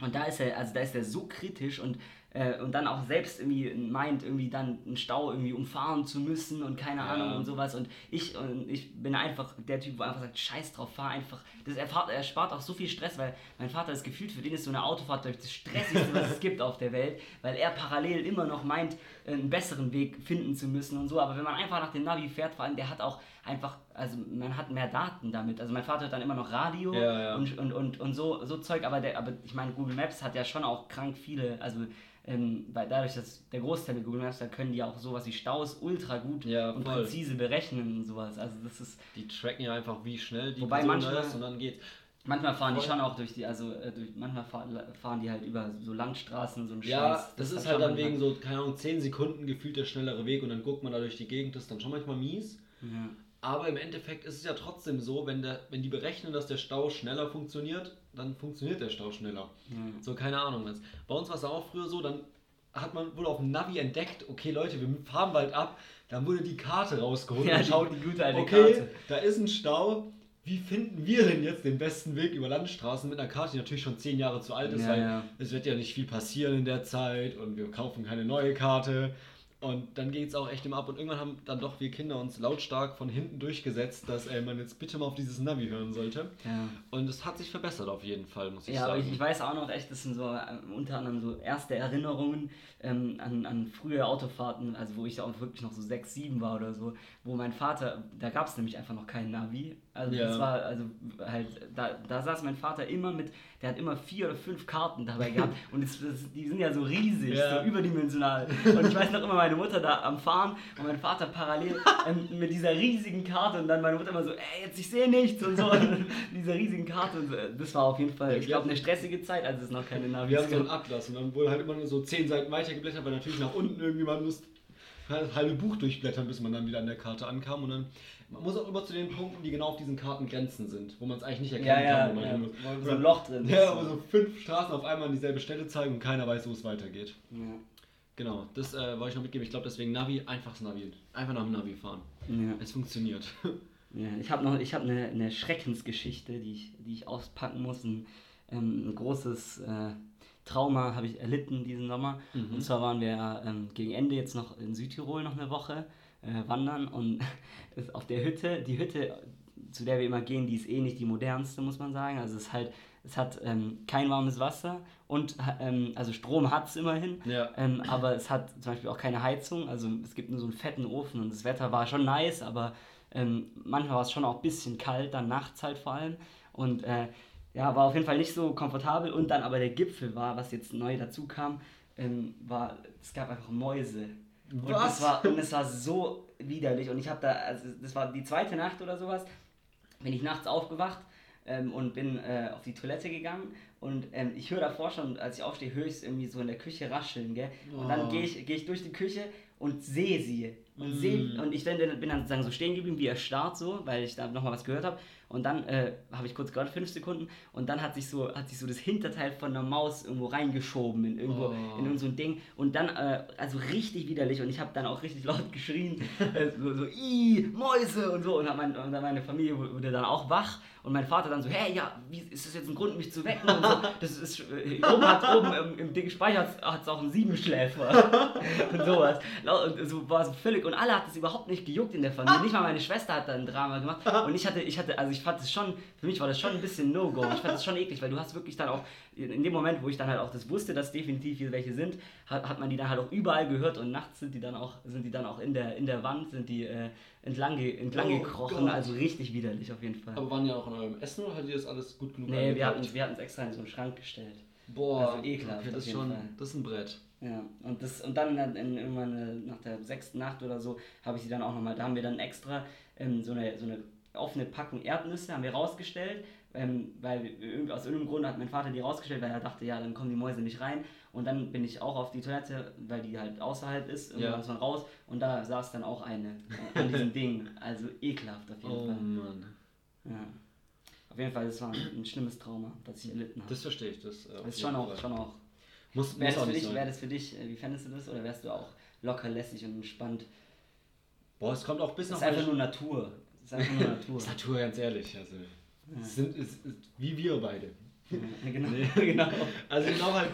und da ist er, also da ist er so kritisch und äh, und dann auch selbst irgendwie meint, irgendwie dann einen Stau irgendwie umfahren zu müssen und keine Ja. Ahnung und sowas. Und ich, und ich bin einfach der Typ, wo einfach sagt, scheiß drauf, fahr einfach. Das erfahrt, er spart auch so viel Stress, weil mein Vater ist gefühlt, für den ist so eine Autofahrt ich, das Stressigste, was es gibt auf der Welt, weil er parallel immer noch meint, einen besseren Weg finden zu müssen und so. Aber wenn man einfach nach dem Navi fährt, vor allem, der hat auch einfach, also man hat mehr Daten damit. Also mein Vater hört dann immer noch Radio Ja, ja. Und, und, und, und so, so Zeug, aber, der, aber ich meine, Google Maps hat ja schon auch krank viele, also ähm, weil dadurch, dass der Großteil mit Google Maps, da können die auch sowas wie Staus ultra gut Ja, und präzise berechnen und sowas. Also das ist, Die tracken ja einfach, wie schnell die Wobei Person manchmal- ist und dann geht's. manchmal fahren die schon auch durch die, also äh, durch, manchmal fahren, fahren die halt über so Landstraßen, so ein Ja, Scheiß. das ist hat halt dann wegen so, keine Ahnung, 10 Sekunden gefühlt der schnellere Weg und dann guckt man da durch die Gegend, das ist dann schon manchmal mies. Ja. Aber im Endeffekt ist es ja trotzdem so, wenn, der, wenn die berechnen, dass der Stau schneller funktioniert, dann funktioniert der Stau schneller. Ja. So, keine Ahnung was. Bei uns war es auch früher so, dann hat man wohl auf dem Navi entdeckt, okay Leute, wir fahren bald ab, dann wurde die Karte rausgeholt Ja, und schaut, die gute alte okay, Karte. da ist ein Stau, wie finden wir denn jetzt den besten Weg über Landstraßen mit einer Karte, die natürlich schon zehn Jahre zu alt ist, Ja, weil ja. es wird ja nicht viel passieren in der Zeit und wir kaufen keine neue Karte. Und dann geht es auch echt im Ab. Und irgendwann haben dann doch wir Kinder uns lautstark von hinten durchgesetzt, dass ey, man jetzt bitte mal auf dieses Navi hören sollte. Ja. Und es hat sich verbessert auf jeden Fall, muss ich Ja, sagen. ich, ich weiß auch noch echt, das sind so äh, unter anderem so erste Erinnerungen ähm, an, an frühe Autofahrten, also wo ich auch wirklich noch so 6, 7 war oder so, wo mein Vater, da gab es nämlich einfach noch keinen Navi. Also Ja. das war, also halt, da, da saß mein Vater immer mit, der hat immer vier oder fünf Karten dabei gehabt und es, das, die sind ja so riesig, Ja. so überdimensional. Und ich weiß noch immer meine Mutter da am Fahren und mein Vater parallel ähm, mit dieser riesigen Karte und dann meine Mutter immer so, ey, jetzt ich sehe nichts und so, und dieser riesigen Karte und so. Das war auf jeden Fall, ich glaube, eine stressige Zeit, als es noch keine Navis Wir haben so einen. Atlas und dann wurde halt immer nur so zehn Seiten weitergeblättert, weil natürlich nach unten irgendwie man muss das halbe Buch durchblättern, bis man dann wieder an der Karte ankam. Und dann man muss auch immer zu den Punkten, die genau auf diesen Karten Grenzen sind, wo man es eigentlich nicht erkennen Ja, ja, kann. wo man ja, hin muss. wo so ein Loch drin ist. Ja, wo so fünf Straßen auf einmal an dieselbe Stelle zeigen und keiner weiß, wo es weitergeht. Ja. Genau, das äh, wollte ich noch mitgeben. Ich glaube deswegen Navi, einfach das Navi. Einfach nach dem Navi fahren. Ja. Es funktioniert. Ja, ich habe noch, ich habe eine, eine Schreckensgeschichte, die ich, die ich auspacken muss. Ein, ähm, ein großes äh, Trauma habe ich erlitten diesen Sommer. Mhm. Und zwar waren wir ähm, gegen Ende jetzt noch in Südtirol noch eine Woche äh, wandern und es- auf der Hütte, die Hütte, zu der wir immer gehen, die ist eh nicht die modernste, muss man sagen. Also es ist halt, es hat ähm, kein warmes Wasser und ähm, also Strom hat es immerhin. Ja. Ähm, aber es hat zum Beispiel auch keine Heizung, also es gibt nur so einen fetten Ofen und das Wetter war schon nice, aber ähm, manchmal war es schon auch ein bisschen kalt, dann nachts halt vor allem. Und äh, ja, war auf jeden Fall nicht so komfortabel. Und dann aber der Gipfel war, was jetzt neu dazu kam, ähm, war, es gab einfach Mäuse. Und Was? das war, und es war so widerlich. Und ich habe da, also das war die zweite Nacht oder sowas, bin ich nachts aufgewacht ähm, und bin äh, auf die Toilette gegangen. Und ähm, ich höre davor schon, als ich aufstehe, höre ich es irgendwie so in der Küche rascheln, gell? Und dann Oh. gehe ich, geh ich durch die Küche und sehe sie. Und Mm. sehe, und ich bin, bin dann sozusagen so stehen geblieben, wie erstarrt so, weil ich da nochmal was gehört habe. Und dann äh, habe ich kurz gehört, fünf Sekunden, und dann hat sich so, hat sich so das Hinterteil von einer Maus irgendwo reingeschoben in irgendwo, Oh. in irgend so ein Ding. Und dann, äh, also richtig widerlich, und ich habe dann auch richtig laut geschrien, äh, so, so, ih, Mäuse und so. Und, mein, und dann meine Familie wurde dann auch wach. Und mein Vater dann so, hey, ja, wie, ist das jetzt ein Grund, mich zu wecken? Und so. Das ist, äh, oben hat oben im, im Ding Speicher hat es auch einen Siebenschläfer. und sowas. Und so war es völlig, und alle hat es überhaupt nicht gejuckt in der Familie. Nicht mal meine Schwester hat da ein Drama gemacht. Und ich hatte, ich hatte, also ich fand es schon, für mich war das schon ein bisschen No-Go. Ich fand es schon eklig, weil du hast wirklich dann auch, in dem Moment, wo ich dann halt auch das wusste, dass definitiv hier welche sind, hat, hat man die dann halt auch überall gehört und nachts sind die dann auch, sind die dann auch in der, in der Wand, sind die äh, entlang, entlang Oh gekrochen. Gott. Also richtig widerlich auf jeden Fall. Aber waren ja auch in eurem Essen oder hattet ihr das alles gut genug Nee, wir hatten es extra in so einen Schrank gestellt. Boah, also ekelhaft das, ist schon, das ist ein Brett. Ja, und, das, und dann in, irgendwann nach der sechsten Nacht oder so habe ich sie dann auch nochmal, da haben wir dann extra ähm, so, eine, so eine offene Packung Erdnüsse haben wir rausgestellt, ähm, weil aus irgendeinem Grund hat mein Vater die rausgestellt, weil er dachte, ja, dann kommen die Mäuse nicht rein. Und dann bin ich auch auf die Toilette, weil die halt außerhalb ist, irgendwann Ja. man raus und da saß dann auch eine äh, an diesem Ding. Also ekelhaft auf jeden Oh Fall. Mann. Ja. Auf jeden Fall, das war ein, ein schlimmes Trauma, das ich erlitten habe. Das verstehe ich. Das, äh, Das ist schon auch, schon auch Muss, Wäre muss das, für dich, sein. wär das für dich, äh, wie fändest du das? Oder wärst du auch locker, lässig und entspannt? Boah, es kommt auch bis Das nach ist einfach nur Natur. Das ist einfach nur Natur. Ist Natur, ganz ehrlich. Also, Ja. es sind, es ist wie wir beide. Ja, genau. Nee. genau. Also genau halt,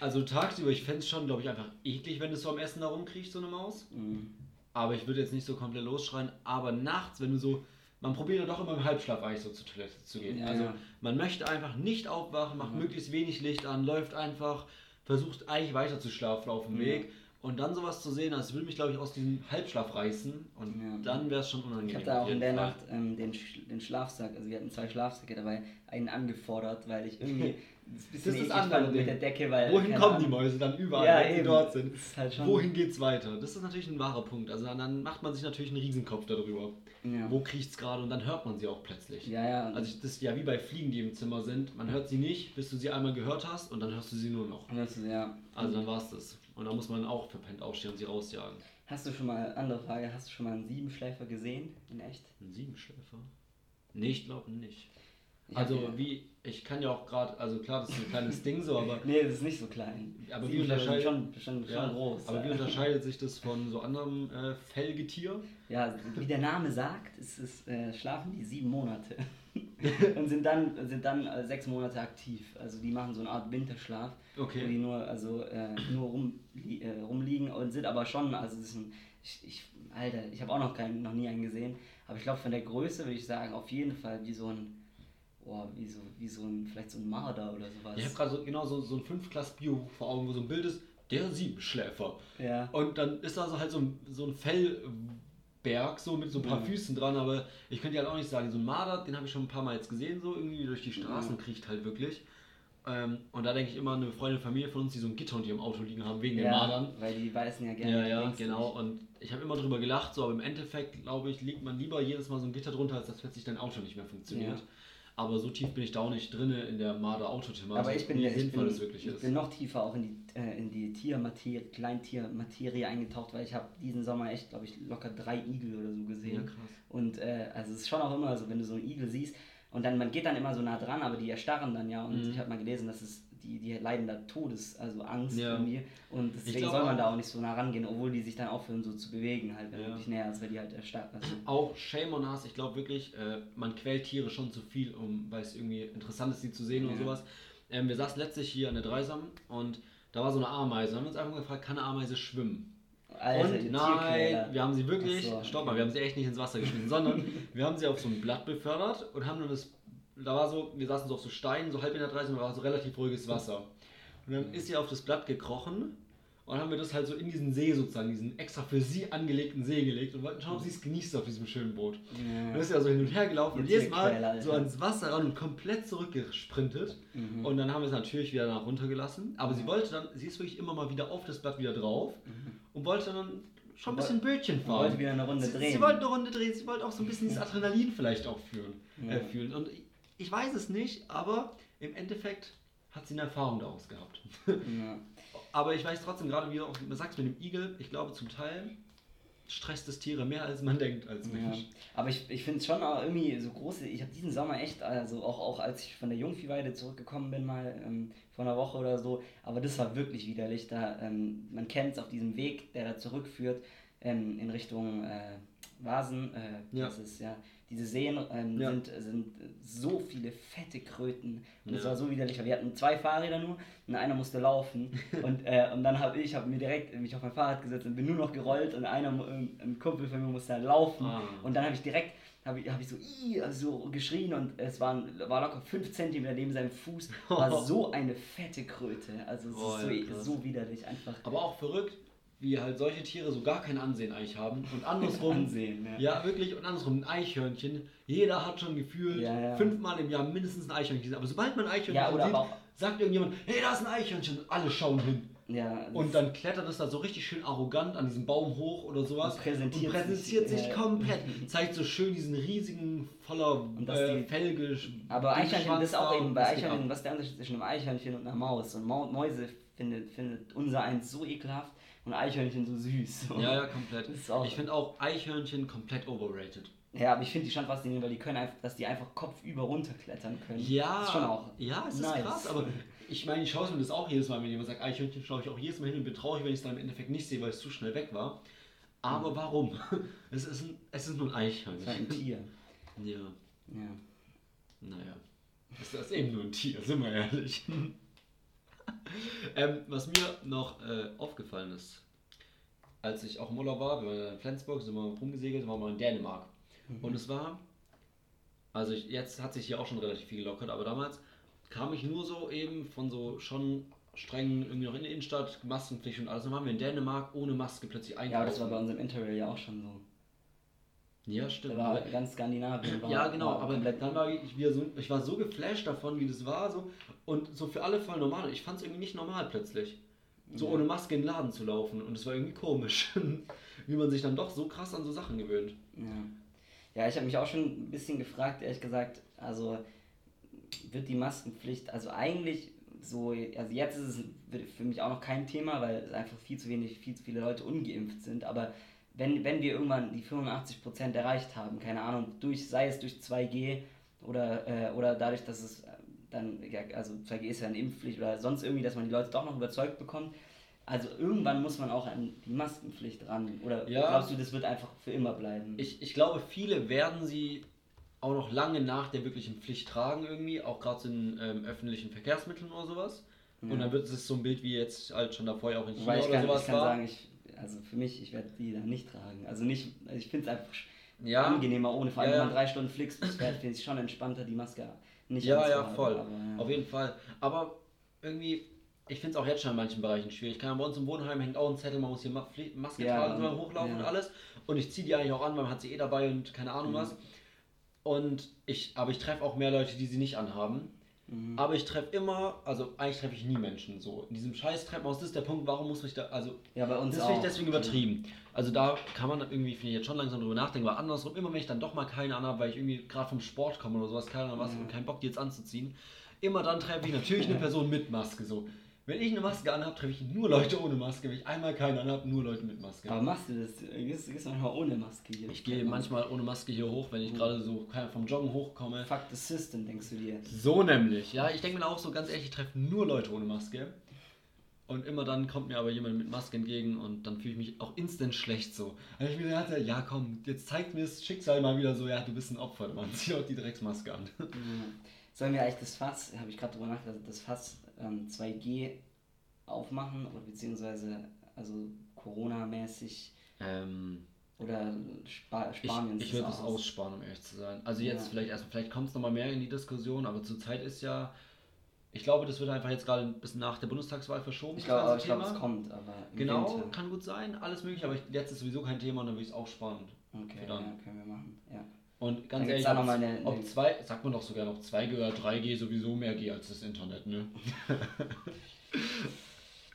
also tagsüber, ich fände es schon, glaube ich, einfach eklig, wenn du so am Essen da rumkriegst, so eine Maus. Mhm. Aber ich würde jetzt nicht so komplett losschreien. Aber nachts, wenn du so, man probiert ja doch immer im Halbschlaf eigentlich so zur Toilette zu gehen. Ja, also ja. man möchte einfach nicht aufwachen, macht Mhm. möglichst wenig Licht an, läuft einfach, versucht eigentlich weiter zu schlafen auf dem. Weg. Und dann sowas zu sehen, das würde mich, glaube ich, aus diesem Halbschlaf reißen. Und Ja. dann wäre es schon unangenehm. Ich habe da auch in der Fall. Nacht ähm, den, Sch den Schlafsack, also wir hatten zwei Schlafsäcke dabei, einen angefordert, weil ich irgendwie das ist Das andere mit der Decke, weil Wohin kommen die Ahnung. Mäuse dann überall, Ja, wenn sie eben. dort sind? Halt Wohin geht's weiter? Das ist natürlich ein wahrer Punkt. Also dann, dann macht man sich natürlich einen Riesenkopf darüber. Ja. Wo kriecht's gerade und dann hört man sie auch plötzlich. Ja, ja. Also das ist ja wie bei Fliegen, die im Zimmer sind. Man hört sie nicht, bis du sie einmal gehört hast und dann hörst du sie nur noch. ist, ja. Also dann war's das. Und dann muss man auch verpennt aufstehen und sie rausjagen. Hast du schon mal, andere Frage, hast du schon mal einen Siebenschläfer gesehen? In echt? Ein Siebenschläfer? Nee, ich glaube nicht. Also wie, ich kann ja auch gerade, also klar, das ist ein kleines Ding so, aber Nee, das ist nicht so klein. Aber wie unterscheidet- schon, schon, schon Ja, groß. Aber wie unterscheidet sich das von so anderem äh, Fellgetier? Ja, wie der Name sagt, ist es, äh, schlafen die sieben Monate und sind dann, sind dann äh, sechs Monate aktiv. Also die machen so eine Art Winterschlaf, Okay. wo die nur, also, äh, nur rum, äh, rumliegen und sind aber schon, also das ist ein, ich, ich, Alter, ich habe auch noch, keinen, noch nie einen gesehen, aber ich glaube von der Größe würde ich sagen, auf jeden Fall wie so ein, boah, wie so, wie so ein, vielleicht so ein Marder oder sowas. Ich habe gerade so, genau so, so ein 5-Klass-Bio vor Augen, wo so ein Bild ist, der Siebenschläfer. ja. Und dann ist da so halt so ein, so ein Fellberg, so mit so ein paar Ja. Füßen dran, aber ich könnte ja halt auch nicht sagen, so ein Marder, den habe ich schon ein paar Mal jetzt gesehen, so irgendwie durch die Straßen Ja. kriecht halt wirklich. Ähm, und da denke ich immer eine Freundin, Familie von uns, die so ein Gitter unter ihrem Auto liegen haben, wegen den ja, Madern. weil die beißen ja gerne. Ja, ja, genau. nicht. Und ich habe immer drüber gelacht, so, aber im Endeffekt, glaube ich, legt man lieber jedes Mal so ein Gitter drunter, als dass plötzlich dein Auto nicht mehr funktioniert. Ja. Aber so tief bin ich da auch nicht drin in der Marder-Autothematik, Aber ich bin, wie ich bin, das wirklich ich ist. bin noch tiefer auch in die, äh, in die Tiermaterie, Kleintiermaterie eingetaucht, weil ich habe diesen Sommer echt, glaube ich, locker drei Igel oder so gesehen. Ja, krass. Und äh, also es ist schon auch immer so, wenn du so einen Igel siehst und dann man geht dann immer so nah dran, aber die erstarren dann ja und Mhm. ich habe mal gelesen, dass es die, die leiden da Todes, also Angst Ja. irgendwie und deswegen glaub soll man da auch nicht so nah rangehen, obwohl die sich dann aufhören so zu bewegen halt, wenn Ja. du dich näher als weil die halt erstarren. Also, Auch Shame on us, ich glaube wirklich, äh, man quält Tiere schon zu viel, um, weil es irgendwie interessant ist, sie zu sehen und Ja. sowas. Ähm, wir saßen letztlich hier an der Dreisam und da war so eine Ameise. Wir haben uns einfach gefragt, kann eine Ameise schwimmen? Alter, und nein, wir haben sie wirklich, so, stopp okay. mal, wir haben sie echt nicht ins Wasser geschmissen, sondern wir haben sie auf so ein Blatt befördert und haben dann das, da war so, wir saßen so auf so Steinen, so halb in der Dreisam, da war so relativ ruhiges Wasser. Und dann ist sie auf das Blatt gekrochen und dann haben wir das halt so in diesen See sozusagen, diesen extra für sie angelegten See gelegt und wollten schauen, ob sie es genießt auf diesem schönen Boot. Und dann ist ja so hin und her gelaufen und jedes Mal Alter. so ans Wasser ran und komplett zurückgesprintet. Mhm. Und dann haben wir es natürlich wieder nach runtergelassen. Aber sie wollte dann, sie ist wirklich immer mal wieder auf das Blatt wieder drauf und wollte dann schon ein bisschen Bötchen Und fahren. wollte wieder eine Runde sie, drehen. Sie wollte eine Runde drehen, sie wollte auch so ein bisschen dieses Adrenalin vielleicht auch fühlen, Ja. äh, fühlen. Und ich, weiß es nicht, aber im Endeffekt hat sie eine Erfahrung daraus gehabt. Ja. aber ich weiß trotzdem, gerade wie du auch sagst mit dem Igel, ich glaube zum Teil stresst das Tiere mehr als man denkt als Ja, Mensch. aber ich, ich finde es schon auch irgendwie so große. Ich habe diesen Sommer echt, also auch, auch als ich von der Jungviehweide zurückgekommen bin, mal ähm, vor einer Woche oder so, aber das war wirklich widerlich. Da, ähm, man kennt es auf diesem Weg, der da zurückführt ähm, in Richtung äh, Vasen. Äh, Ja. Das ist ja. Diese Seen ähm, Ja. sind, sind so viele fette Kröten. Und das Ja. war so widerlich. Wir hatten zwei Fahrräder nur und einer musste laufen. und, äh, und dann habe ich hab mir direkt mich auf mein Fahrrad gesetzt und bin nur noch gerollt und einer, ähm, ein Kumpel von mir musste halt laufen. Ah. Und dann habe ich direkt, habe ich, hab ich so, also so geschrien und es waren, war locker 5 cm neben seinem Fuß, war so eine fette Kröte. Also es Oh, ist so, ja, krass. so widerlich einfach. Aber auch verrückt, wie halt solche Tiere so gar kein Ansehen eigentlich haben. Und andersrum. Ansehen, ja. Ja, wirklich. Und andersrum ein Eichhörnchen. Jeder hat schon gefühlt Ja, ja. fünfmal im Jahr mindestens ein Eichhörnchen gesehen. Aber sobald man ein Eichhörnchen sieht, sagt irgendjemand, hey, da ist ein Eichhörnchen. Und alle schauen hin. Ja, Und dann klettert es da so richtig schön arrogant an diesem Baum hoch oder sowas. Und präsentiert und präsentiert sich, sich ja. komplett. Zeigt so schön diesen riesigen, voller dass äh, Fellge. Aber Eichhörnchen, das ist auch eben bei Eichhörnchen, was der Unterschied zwischen einem Eichhörnchen und einer Maus? Und Mäuse findet, findet unser eins so ekelhaft und Eichhörnchen so süß. Ja, ja, komplett. Ist Ich finde auch Eichhörnchen komplett overrated. Ja, aber ich finde die schon faszinierend, weil die können einfach, dass die einfach kopfüber runterklettern können. Ja, Das ist schon auch ja, es ist nice. krass, aber ich meine, ich schaue es mir das auch jedes Mal, wenn jemand sagt, Eichhörnchen, schaue ich auch jedes Mal hin und bin traurig, wenn ich es dann im Endeffekt nicht sehe, weil es zu schnell weg war. Mhm. Aber warum? Es ist, ein, es ist nur ein Das ist halt ein Eichhörnchen. Tier. Ja, Ja. naja. ist das eben nur ein Tier, sind wir ehrlich. ähm, was mir noch äh, aufgefallen ist, als ich auch im Urlaub war, wir waren in Flensburg, sind wir rumgesegelt, waren wir in Dänemark. Mhm. Und es war, also ich, jetzt hat sich hier auch schon relativ viel gelockert, aber damals kam ich nur so eben von so schon streng irgendwie noch in der Innenstadt, Maskenpflicht und alles. Dann waren wir in Dänemark ohne Maske plötzlich einkaufen. Ja, aber das war bei unserem Interrail ja auch schon so. Ja, stimmt. Da war ganz Skandinavien. War, ja, genau, aber dann war ich wieder so, ich war so geflasht davon, wie das war, so und so für alle voll normal. Ich fand es irgendwie nicht normal plötzlich, so ja. ohne Maske in den Laden zu laufen und es war irgendwie komisch, wie man sich dann doch so krass an so Sachen gewöhnt. Ja, ja ich habe mich auch schon ein bisschen gefragt, ehrlich gesagt, also wird die Maskenpflicht, also eigentlich so, also jetzt ist es für mich auch noch kein Thema, weil es einfach viel zu wenig, viel zu viele Leute ungeimpft sind, aber wenn, wenn wir irgendwann die 85% erreicht haben, keine Ahnung, durch, sei es durch 2G oder, äh, oder dadurch, dass es dann, ja, also 2G ist ja eine Impfpflicht oder sonst irgendwie, dass man die Leute doch noch überzeugt bekommt. Also irgendwann muss man auch an die Maskenpflicht ran. Oder ja, glaubst du, das wird einfach für immer bleiben? Ich, ich glaube, viele werden sie auch noch lange nach der wirklichen Pflicht tragen irgendwie, auch gerade in ähm, öffentlichen Verkehrsmitteln oder sowas. Ja. Und dann wird es so ein Bild wie jetzt halt schon davor ja auch in China Weil ich oder kann, sowas ich kann war. sagen, ich also für mich, ich werde die dann nicht tragen. Also nicht, ich finde es einfach ja. angenehmer ohne, vor allem ja. wenn man drei Stunden fliegst, finde ich schon entspannter, die Maske nicht Ja, ja, voll. Aber, ja. Auf jeden Fall. Aber irgendwie, ich finde es auch jetzt schon in manchen Bereichen schwierig. Kann bei uns im Wohnheim hängt auch ein Zettel, man muss hier Maske ja, tragen, und hochlaufen und alles. Und ich ziehe die eigentlich auch an, weil man hat sie eh dabei und keine Ahnung mhm. was. Und ich, aber ich treffe auch mehr Leute, die sie nicht anhaben. Mhm. Aber ich treffe immer, also eigentlich treffe ich nie Menschen so. In diesem scheiß Treppenhaus, das ist der Punkt, warum muss ich da, also ja, bei uns das finde ich deswegen übertrieben. Also da kann man irgendwie, finde ich jetzt schon langsam drüber nachdenken, weil andersrum, immer wenn ich dann doch mal keine anhabe, weil ich irgendwie gerade vom Sport komme oder sowas, keine Ahnung was, mhm. und keinen Bock die jetzt anzuziehen, immer dann treffe ich natürlich eine Person mit Maske so. Wenn ich eine Maske anhabe, treffe ich nur Leute ohne Maske. Wenn ich einmal keine anhabe, nur Leute mit Maske. Aber machst du das? Gehst, gehst manchmal ohne Maske hier? Ich gehe manchmal ohne Maske hier hoch, wenn ich mhm. gerade so vom Joggen hochkomme. Fuck the system, denkst du dir? So nämlich. Ja, ich denke mir auch so ganz ehrlich, ich treffe nur Leute ohne Maske. Und immer dann kommt mir aber jemand mit Maske entgegen und dann fühle ich mich auch instant schlecht so. Und ich mir dachte, ja komm, jetzt zeigt mir das Schicksal mal wieder so, ja, du bist ein Opfer, man zieh auch die Drecksmaske an. Sollen wir eigentlich das Fass, habe ich gerade drüber nachgedacht, das Fass ähm, 2G aufmachen oder beziehungsweise also Corona-mäßig ähm, oder Spa Spanien? Ich, ich würde es aussparen, um ehrlich zu sein. Also jetzt ja. vielleicht erstmal, vielleicht kommt es nochmal mehr in die Diskussion, aber zurzeit ist ja, ich glaube, das wird einfach jetzt gerade bis nach der Bundestagswahl verschoben. Ich glaube, ich glaube, es kommt, aber genau, Winter. kann gut sein, alles mögliche, aber ich, jetzt ist sowieso kein Thema und dann würde ich es auch sparen. Okay, ja, können wir machen, ja. Und ganz ehrlich, ob, eine, ob zwei, sagt man doch sogar noch 2G oder 3G sowieso mehr G als das Internet, ne?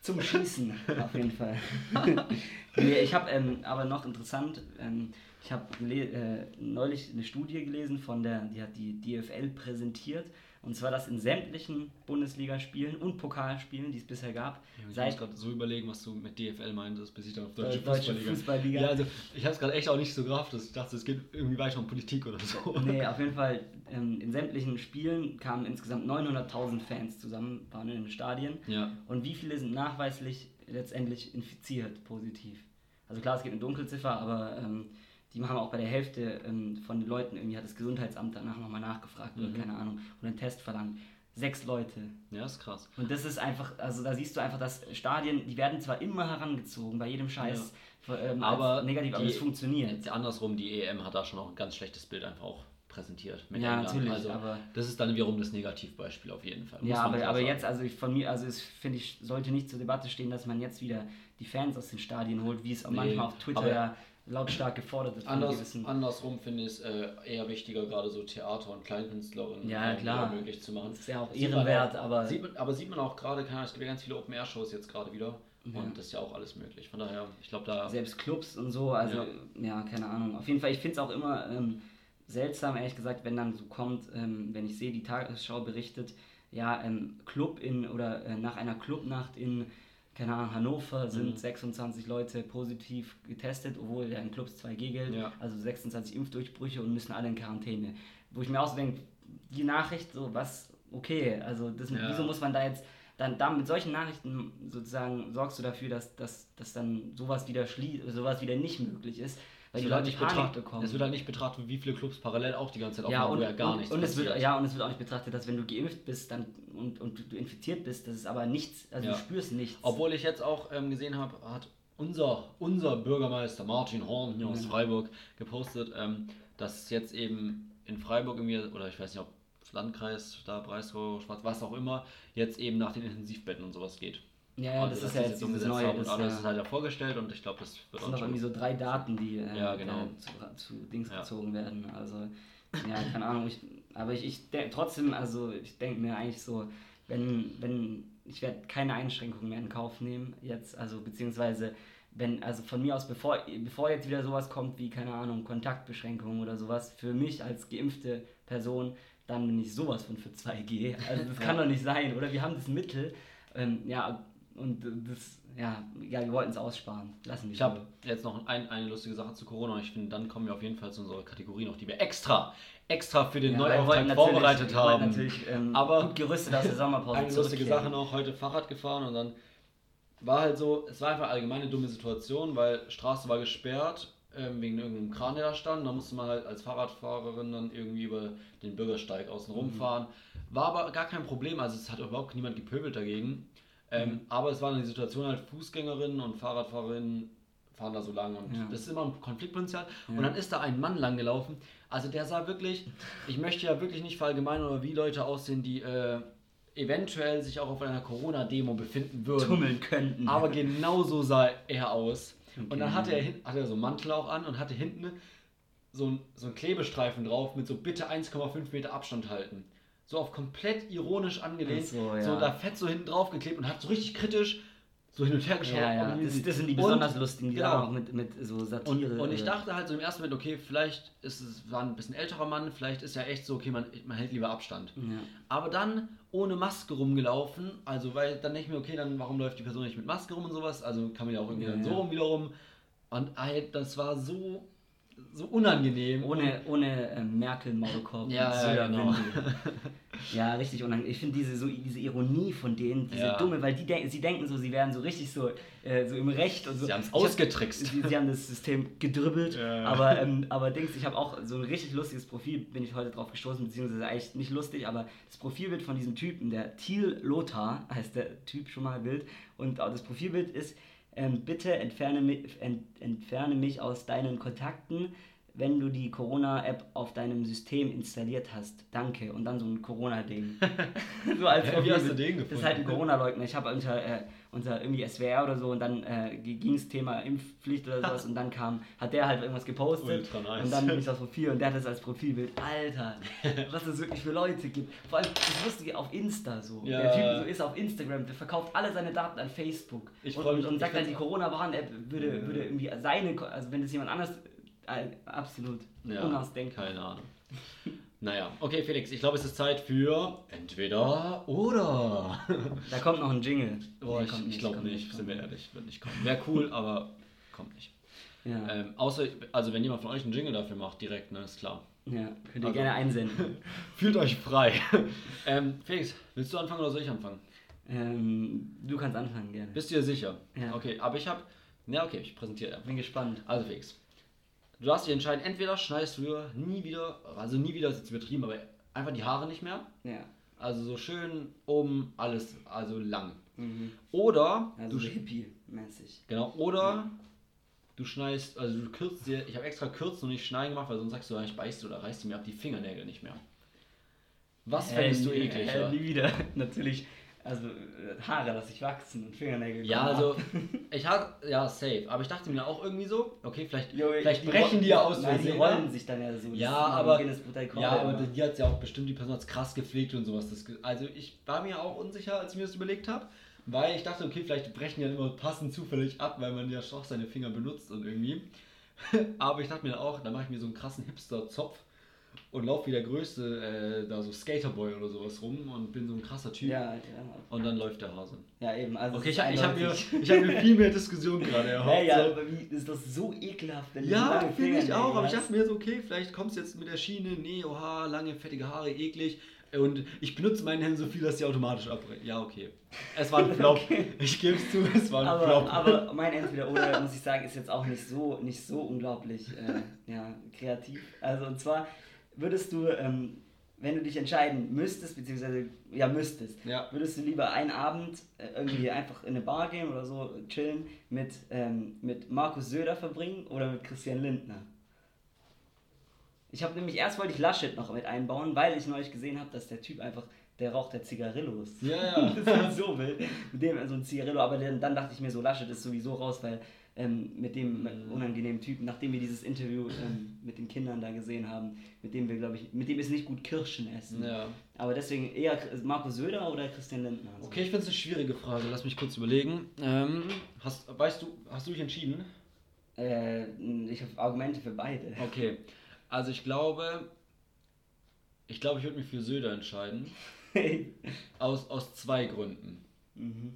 Zum Schießen, auf jeden Fall. nee, ich habe ähm, aber noch interessant, ähm, ich habe äh, neulich eine Studie gelesen von der, die hat die DFL präsentiert und zwar, dass in sämtlichen Bundesligaspielen und Pokalspielen, die es bisher gab, ja, ich muss gerade so überlegen, was du mit DFL meintest, bis ich dann auf deutsche, äh, deutsche Fußballliga. Fußballliga. Ja, also ich habe es gerade echt auch nicht so gerafft, dass ich dachte, es geht irgendwie weiter um Politik oder so. Nee, auf jeden Fall, ähm, in sämtlichen Spielen kamen insgesamt 900.000 Fans zusammen, waren in den Stadien. Ja. Und wie viele sind nachweislich letztendlich infiziert, positiv? Also klar, es gibt eine Dunkelziffer, aber ähm, die haben auch bei der Hälfte ähm, von den Leuten irgendwie hat das Gesundheitsamt danach nochmal nachgefragt mhm. oder keine Ahnung und einen Test verlangt. Sechs Leute. Ja, ist krass. Und das ist einfach, also da siehst du einfach, dass Stadien, die werden zwar immer herangezogen bei jedem Scheiß, ja. ähm, aber negativ, aber es funktioniert. Andersrum, die EM hat da schon auch ein ganz schlechtes Bild einfach auch präsentiert. ja, England. natürlich. Also, aber das ist dann wiederum das Negativbeispiel auf jeden Fall. Ja, aber, aber jetzt, also von mir, also es finde ich, sollte nicht zur Debatte stehen, dass man jetzt wieder die Fans aus den Stadien holt, wie es auch nee, manchmal auf Twitter ja lautstark gefordert wird. Anders, andersrum finde ich es äh, eher wichtiger, gerade so Theater- und Kleinkünstlerinnen ja, klar. möglich zu machen. Das ist ja auch ehrenwert, aber... Sieht man, aber sieht man auch gerade, es gibt ja ganz viele Open-Air-Shows jetzt gerade wieder. Ja. Und das ist ja auch alles möglich. Von daher, ich glaube da... Selbst Clubs und so, also ja, ja keine Ahnung. Auf jeden Fall, ich finde es auch immer ähm, seltsam, ehrlich gesagt, wenn dann so kommt, ähm, wenn ich sehe, die Tagesschau berichtet, ja, ähm, Club in oder äh, nach einer Clubnacht in keine Ahnung, Hannover sind mhm. 26 Leute positiv getestet, obwohl ja in Clubs 2G gilt, ja. also 26 Impfdurchbrüche und müssen alle in Quarantäne. Wo ich mir auch so denke, die Nachricht, so was, okay, also das, ja. wieso muss man da jetzt, dann, dann mit solchen Nachrichten sozusagen sorgst du dafür, dass, dass, dass dann sowas wieder, schlie sowas wieder nicht möglich ist, weil Es wird, halt nicht betrachtet, bekommen. es wird halt nicht betrachtet, wie viele Clubs parallel auch die ganze Zeit ja, aufmachen, und, wo ja gar und, nichts und es wird, ja, und es wird auch nicht betrachtet, dass wenn du geimpft bist dann und, und du infiziert bist, das ist aber nichts, also Ja. du spürst nichts. Obwohl ich jetzt auch ähm, gesehen habe, hat unser, unser Bürgermeister Martin Horn hier aus Ja. Freiburg gepostet, ähm, dass es jetzt eben in Freiburg irgendwie, oder ich weiß nicht, ob Landkreis, da Breisgau, Schwarz, was auch immer, jetzt eben nach den Intensivbetten und sowas geht. Ja, ja, Also, das ist ja jetzt dieses neue, haben das, und alles ist halt ja vorgestellt und ich glaube, das wird das auch sind doch schon. irgendwie so drei Daten, die äh, Ja, genau. äh, zu, zu Dings gezogen werden. Also, ja, keine Ahnung. Ich, aber ich, ich denke trotzdem, also ich denke mir eigentlich so, wenn, wenn, ich werde keine Einschränkungen mehr in Kauf nehmen jetzt, also beziehungsweise wenn, also von mir aus, bevor, bevor jetzt wieder sowas kommt wie, keine Ahnung, Kontaktbeschränkungen oder sowas, für mich als geimpfte Person, dann bin ich sowas von für 2G. Also das kann doch nicht sein, oder? Wir haben das Mittel, ähm, ja, und das, ja, ja wir wollten es aussparen. Lassen wir Ich habe jetzt noch ein, eine lustige Sache zu Corona ich finde, dann kommen wir auf jeden Fall zu unserer Kategorie noch, die wir extra, extra für den Ja, natürlich- vorbereitet haben. natürlich ähm, Aber gut gerüstet aus der Sommerpause Eine lustige. Sache noch, heute Fahrrad gefahren und dann war halt so, es war einfach allgemeine dumme Situation, weil Straße war gesperrt ähm, wegen irgendeinem Kran, der da stand. Da musste man halt als Fahrradfahrerin dann irgendwie über den Bürgersteig außen Mhm. rumfahren. War aber gar kein Problem, also es hat überhaupt niemand gepöbelt dagegen. Ähm. Aber es war eine Situation halt, Fußgängerinnen und Fahrradfahrerinnen fahren da so lang und Ja. das ist immer ein Konfliktpotenzial. Ja. Und dann ist da ein Mann lang gelaufen. Also der sah wirklich, ich möchte ja wirklich nicht verallgemeinern oder wie Leute aussehen, die äh, eventuell sich auch auf einer Corona-Demo befinden würden. tummeln könnten. Aber genau so sah er aus. Und Okay. dann hatte er, hatte er so einen Mantel auch an und hatte hinten so ein, so einen Klebestreifen drauf mit so bitte 1,5 Meter Abstand halten. So auf komplett ironisch angelehnt. So, ja. so da fett so hinten drauf geklebt und hat so richtig kritisch so hin und her geschaut. ja, ja, das, das sind die Und- besonders lustigen, die genau. auch mit, mit so Satire. und, und ich äh, dachte halt so im ersten Moment, okay, vielleicht ist es war ein bisschen älterer Mann, vielleicht ist ja echt so, okay, man, man hält lieber Abstand. Ja. Aber dann ohne Maske rumgelaufen, also weil dann denke ich mir, okay, dann warum läuft die Person nicht mit Maske rum und sowas? Also kann man ja auch irgendwie Ja, dann so rum wiederum. Und das war so, so unangenehm. Ohne, ohne äh, Merkel-Maulkorb. Ja, und ja, Söder genau. Ja, richtig unangenehm. Ich finde diese, so, diese Ironie von denen, diese Ja. dumme, weil die denken, sie denken so, sie wären so richtig so, äh, so im Recht und so. Sie haben es Ich hab- ausgetrickst. Sie, sie haben das System gedribbelt, Ja. aber, ähm, aber Dings, ich habe auch so ein richtig lustiges Profil, bin ich heute drauf gestoßen, beziehungsweise eigentlich nicht lustig, aber das Profilbild von diesem Typen, der Thiel Lothar, heißt der Typ schon mal Bild, und auch das Profilbild ist, ähm, bitte entferne mich, ent, entferne mich aus deinen Kontakten, wenn du die Corona-App auf deinem System installiert hast. Danke. Und dann so ein Corona-Ding. so als Hä, wie hast du den Das ist gefunden? halt ein Corona-Leugner. Ich habe unter, äh, unter irgendwie SWR oder so und dann äh, ging es Thema Impfpflicht oder sowas und dann kam, hat der halt irgendwas gepostet nice. und dann bin ich das Profil und der hat das als Profilbild. Alter, was es wirklich für Leute gibt. Vor allem das Lustige auf Insta so. Ja. Der Typ so ist auf Instagram, der verkauft alle seine Daten an Facebook Ich und, mich- und, und ich sagt dann, find's- die Corona-Warn-App würde, Ja. würde irgendwie seine, also wenn das jemand anders, äh, absolut Ja, unausdenkbar. keine Ahnung. Naja, okay, Felix, ich glaube, es ist Zeit für entweder oder. Da kommt noch ein Jingle. Boah, Nee, ich, ich glaube kommt nicht, sind wir ehrlich, wird nicht kommen. Wäre cool, aber kommt nicht. Ja, Ähm, außer, also wenn jemand von euch einen Jingle dafür macht, direkt, ne, ist klar. ja, könnt ihr also- gerne einsenden. Fühlt euch frei. ähm, Felix, willst du anfangen oder soll ich anfangen? ähm, du kannst anfangen, gerne. Bist du dir sicher? Ja. Okay, aber ich habe. Ja, okay, ich präsentiere. Bin gespannt. Also Felix, du darfst dich entscheiden, entweder schneidest du dir nie wieder, also nie wieder ist jetzt übertrieben, aber einfach die Haare nicht mehr. Ja. Also so schön oben alles, also lang. Mhm. Oder Also du Hippie-mäßig. genau, oder du schneidest, also du kürzt dir, ich habe extra kürzen und nicht schneiden gemacht, weil sonst sagst du, ich beißt du oder reißt du mir ab die Fingernägel nicht mehr. Was fändest du Äh, ekliger? Äh, nie wieder. Natürlich. Also äh, Haare lasse ich wachsen und Fingernägel. Ja, also ab. ich hatte, ja, safe. Aber ich dachte mir auch irgendwie so, okay, vielleicht, Jo, vielleicht die brechen die ja aus Nein, die Versehen, rollen ne? sich dann ja so. Ja, aber- Ja, aber die hat ja auch bestimmt, die Person hat krass gepflegt und sowas. Das, also ich war mir auch unsicher, als ich mir das überlegt habe, weil ich dachte, okay, vielleicht brechen die dann immer passend zufällig ab, weil man ja auch seine Finger benutzt und irgendwie. aber ich dachte mir auch, da mache ich mir so einen krassen Hipster-Zopf und laufe wie der größte, äh, da so Skaterboy oder sowas rum und bin so ein krasser Typ. Ja, ja. Und dann läuft der Hase. ja, eben. Also Okay, ich, ich habe mir, ich hab mir viel mehr Diskussion gerade erhofft. Hey, ja, so. aber wie, ist das so ekelhaft, wenn Ja, finde ich auch, aber ich dachte mir so, okay, vielleicht kommst du jetzt mit der Schiene, nee, oha, lange, fettige Haare, eklig. Und ich benutze meinen Helm so viel, dass die automatisch abbrechen. Ja, okay. Es war ein Flop. Okay. Ich gebe es zu, es war ein Aber, Flop. aber mein entweder oder muss ich sagen, ist jetzt auch nicht so, nicht so unglaublich äh, ja, kreativ. Also und zwar würdest du, ähm, wenn du dich entscheiden müsstest, beziehungsweise ja müsstest, Ja. würdest du lieber einen Abend äh, irgendwie einfach in eine Bar gehen oder so chillen mit, ähm, mit Markus Söder verbringen oder mit Christian Lindner? Ich habe nämlich erst wollte ich Laschet noch mit einbauen, weil ich neulich gesehen habe, dass der Typ einfach, der raucht der Zigarillos. Ja, ja. das ist so wild. Mit dem so ein Zigarillo, aber dann, dann dachte ich mir so, Laschet ist sowieso raus, weil ähm, mit dem Mhm. unangenehmen Typen, nachdem wir dieses Interview ähm, mit den Kindern da gesehen haben, mit dem wir, glaube ich, mit dem ist nicht gut Kirschen essen. Ja. Aber deswegen eher Markus Söder oder Christian Lindner. Also, Okay, ich finde es eine schwierige Frage. Lass mich kurz überlegen. Ähm, hast, weißt du, hast du dich entschieden? Äh, ich habe Argumente für beide. Okay. Also ich glaube, ich glaube, ich würde mich für Söder entscheiden. Aus, aus zwei Gründen. mhm.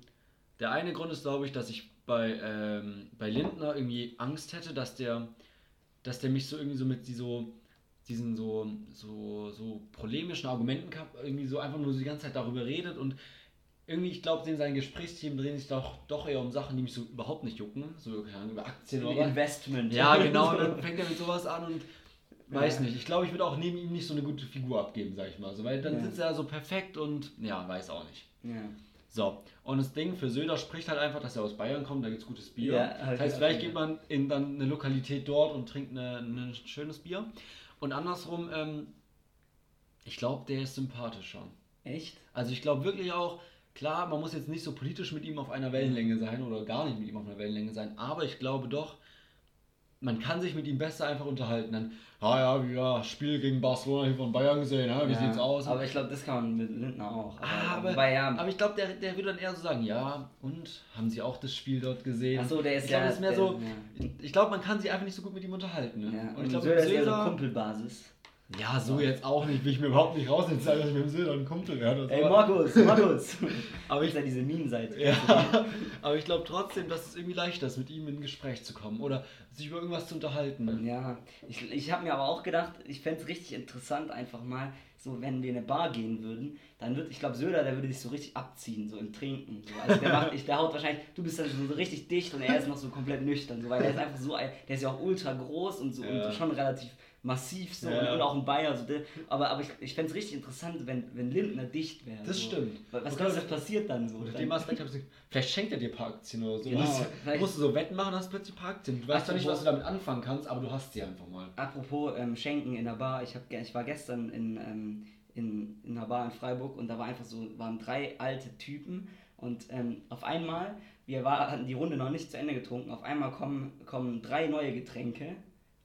Der eine Grund ist, glaube ich, dass ich bei, ähm, bei Lindner irgendwie Angst hätte, dass der, dass der mich so irgendwie so mit die so, diesen so, so, so polemischen Argumenten irgendwie so einfach nur so die ganze Zeit darüber redet und irgendwie, ich glaube, seine Gesprächsthemen drehen sich doch, doch eher um Sachen, die mich so überhaupt nicht jucken. So über Aktien oder. Investment. Ja, genau, und dann fängt er mit sowas an und weiß Ja. nicht. Ich glaube, ich würde auch neben ihm nicht so eine gute Figur abgeben, sag ich mal. So, weil dann Ja. sitzt er so perfekt und ja, weiß auch nicht. Ja. So, und das Ding für Söder spricht halt einfach, dass er aus Bayern kommt, da gibt es gutes Bier. Ja, hab das heißt, vielleicht geht man in dann eine Lokalität dort und trinkt ein schönes Bier. Und andersrum, ähm, ich glaube, der ist sympathischer. Echt? Also ich glaube wirklich auch, klar, man muss jetzt nicht so politisch mit ihm auf einer Wellenlänge sein oder gar nicht mit ihm auf einer Wellenlänge sein, aber ich glaube doch, man kann sich mit ihm besser einfach unterhalten. Dann, ah ja, ja, Spiel gegen Barcelona hier von Bayern gesehen, ja, wie ja. sieht's aus? Aber ich glaube, das kann man mit Lindner auch. Ah, aber, wobei, ja, aber ich glaube, der, der würde dann eher so sagen, ja, und haben Sie auch das Spiel dort gesehen? Ach so, der ist ich glaube, ja- ist mehr der- so, ich, glaube, man kann sich einfach nicht so gut mit ihm unterhalten. Ne? ja. Und Und ich glaube, Söder ist eher so Kumpelbasis. Ja, so jetzt auch nicht, will ich mir überhaupt nicht rausnehmen, dass ich mit dem Söder ein Kumpel werde. Ey. Markus, Markus! Aber ich- ja diese Meme-Seite. Ja, aber ich glaube trotzdem, dass es irgendwie leichter ist, mit ihm in ein Gespräch zu kommen oder sich über irgendwas zu unterhalten. Ne? Ja, ich, ich habe mir aber auch gedacht, ich fände es richtig interessant, einfach mal, so wenn wir in eine Bar gehen würden, dann würde, ich glaube, Söder, der würde sich so richtig abziehen, so im Trinken. So. Also der macht, ich, der haut wahrscheinlich, du bist dann so, so richtig dicht und er ist noch so komplett nüchtern, so, weil er ist einfach so, ein, der ist ja auch ultra groß und so Ja. und schon relativ massiv so Ja. und, und auch ein Bayer, so, aber, aber ich, ich fände es richtig interessant, wenn, wenn Lindner dicht wäre. Das so. stimmt. Was, Oder- glaubst du, was passiert dann so? Unter Dann- dem Aspekt vielleicht schenkt er dir ein paar Aktien oder so. Genau, Musst, vielleicht- musst du so Wetten machen, hast plötzlich ein paar Aktien. Du weißt zwar nicht, Apropos- was du damit anfangen kannst, aber du hast sie einfach mal. Apropos ähm, Schenken in der Bar, ich, hab, ich war gestern in, ähm, in, in einer Bar in Freiburg und da war einfach so, waren drei alte Typen und ähm, auf einmal, wir war, hatten die Runde noch nicht zu Ende getrunken, auf einmal kommen, kommen drei neue Getränke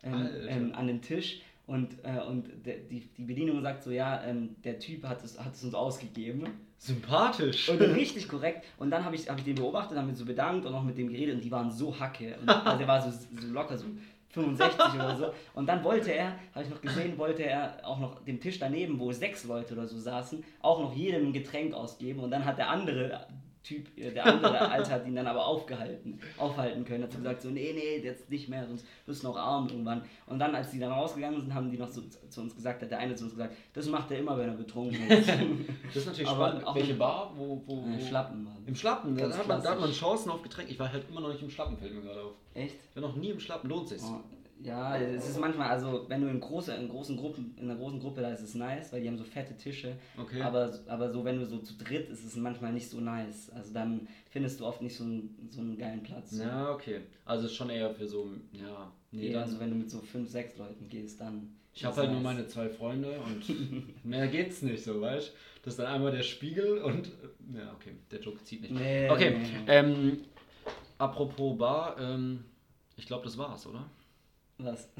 ähm, ähm, an den Tisch und, äh, und der, die, die Bedienung sagt so, ja, ähm, der Typ hat es, hat es uns ausgegeben. Sympathisch. Und richtig korrekt. Und dann habe ich, hab ich den beobachtet, haben wir so bedankt und auch mit dem geredet und die waren so hacke. Und, also er war so, so locker, so 65 oder so. Und dann wollte er, habe ich noch gesehen, wollte er auch noch dem Tisch daneben, wo sechs Leute oder so saßen, auch noch jedem ein Getränk ausgeben. Und dann hat der andere Typ, äh, der andere Alte hat ihn dann aber aufgehalten, aufhalten können. Hat so gesagt, so, nee, nee, jetzt nicht mehr, sonst wirst du noch arm irgendwann. Und dann, als die dann rausgegangen sind, haben die noch so zu- uns gesagt, hat der eine zu uns gesagt, das macht er immer, wenn er betrunken ist. Das ist natürlich Aber spannend. auch Welche Bar? Wo, wo, Äh, wo? Schlappen waren. Im Schlappen, da Ganz hat, man, da hat man. Chancen auf Getränke. Ich war halt immer noch nicht im Schlappen, fällt mir gerade auf. Echt? Ich war noch nie im Schlappen, lohnt sich. Oh, ja, es ist manchmal, also wenn du in, große, in großen Gruppen, in einer großen Gruppe, da ist es nice, weil die haben so fette Tische. Okay. Aber, aber so, wenn du so zu dritt, ist es manchmal nicht so nice. Also dann findest du oft nicht so einen, so einen geilen Platz. Ja, okay. Also ist schon eher für so, ja. Nee, Nee, also wenn du mit so fünf, sechs Leuten gehst, dann. ich habe halt nur nice. meine zwei Freunde und mehr geht's nicht so, weißt du? Das ist dann einmal der Spiegel und. Ja, okay, der Joke zieht nicht. Nee, Okay, nee, nee. ähm, apropos Bar, ähm, ich glaube, das war's, oder? Was?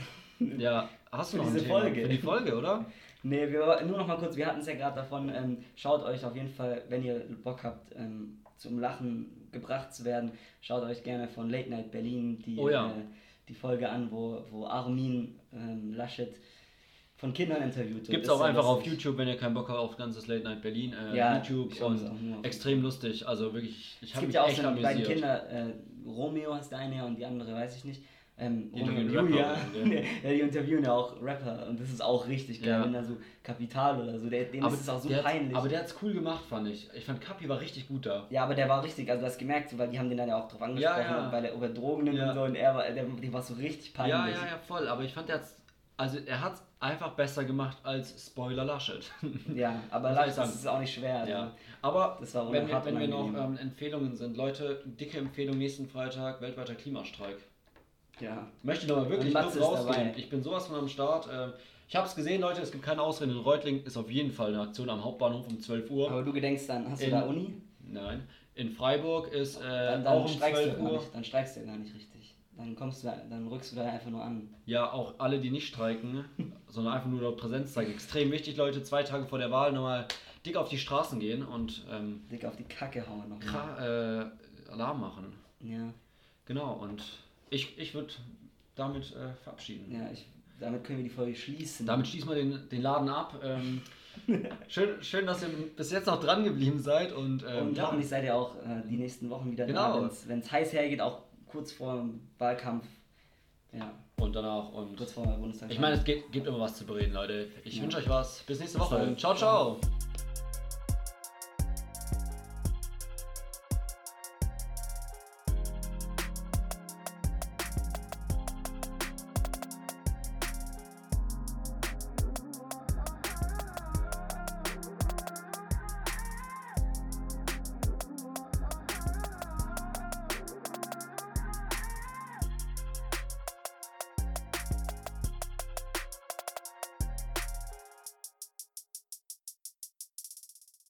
Ja, hast du Für noch diese? Folge. Für die Folge, oder? Nee, wir, nur noch mal kurz, wir hatten es ja gerade davon, ähm, schaut euch auf jeden Fall, wenn ihr Bock habt, ähm, zum Lachen gebracht zu werden, schaut euch gerne von Late Night Berlin die, Oh ja. äh, die Folge an, wo, wo Armin ähm, Laschet von Kindern interviewt. Gibt's Ist auch einfach auf lustig. YouTube, wenn ihr keinen Bock habt auf ganzes Late Night Berlin. Äh, Ja, YouTube es auch und auf extrem lustig. Also wirklich, ich Es habe gibt mich ja auch echt so die beiden. Kinder, äh, Romeo heißt der eine und die andere weiß ich nicht. Ähm, Die Julia, ja. ja, die interviewen ja auch Rapper und das ist auch richtig geil, Ja. wenn da so Kapital oder so, der, dem aber, ist es auch so peinlich. aber der hat's cool gemacht, fand ich. Ich fand Kapi war richtig gut da. ja, aber der war richtig, also du hast gemerkt, so, weil die haben den dann ja auch drauf angesprochen, Ja, weil er über Drogen nimmt und so und er war, der, dem war so richtig peinlich. Ja, ja, ja, voll. Aber ich fand, der hat's, also er hat's einfach besser gemacht als Spoiler Laschet. Ja, aber sagen? ist auch nicht schwer. Also. ja. Aber wenn wir, wenn wir noch ähm, Empfehlungen sind, Leute, dicke Empfehlung nächsten Freitag, weltweiter Klimastreik. Ja. Möchte ich nochmal wirklich ist rausgehen. Ich bin sowas von am Start. Ähm, Ich habe es gesehen, Leute, es gibt keine Ausreden. In Reutling ist auf jeden Fall eine Aktion am Hauptbahnhof um 12 Uhr. Aber du gedenkst dann, hast du In- da Uni? Nein. In Freiburg ist äh, Dann, auch dann um streikst du 12 ja gar Uhr. nicht, dann streikst du ja gar nicht richtig. Dann kommst du da, dann rückst du da einfach nur an. Ja, auch alle, die nicht streiken, sondern einfach nur dort Präsenz zeigen. Extrem wichtig, Leute, zwei Tage vor der Wahl nochmal dick auf die Straßen gehen und ähm, Dick auf die Kacke hauen noch. Kra äh, Alarm machen. Ja, Genau, und ich, ich würde damit äh, verabschieden. ja, ich, damit können wir die Folge schließen. Damit schließen wir den, den Laden ab. Ähm, schön, schön, dass ihr bis jetzt noch dran geblieben seid und, ähm, Und ja, hoffentlich seid ihr auch äh, die nächsten Wochen wieder Genau. da, wenn es heiß hergeht, auch kurz vor dem Wahlkampf. Ja, und danach und kurz vor der Bundestagswahl. ich meine, es gibt, gibt immer was zu bereden, Leute. Ich Ja. wünsche euch was. Bis nächste Bis Woche. dann. Ciao, ciao.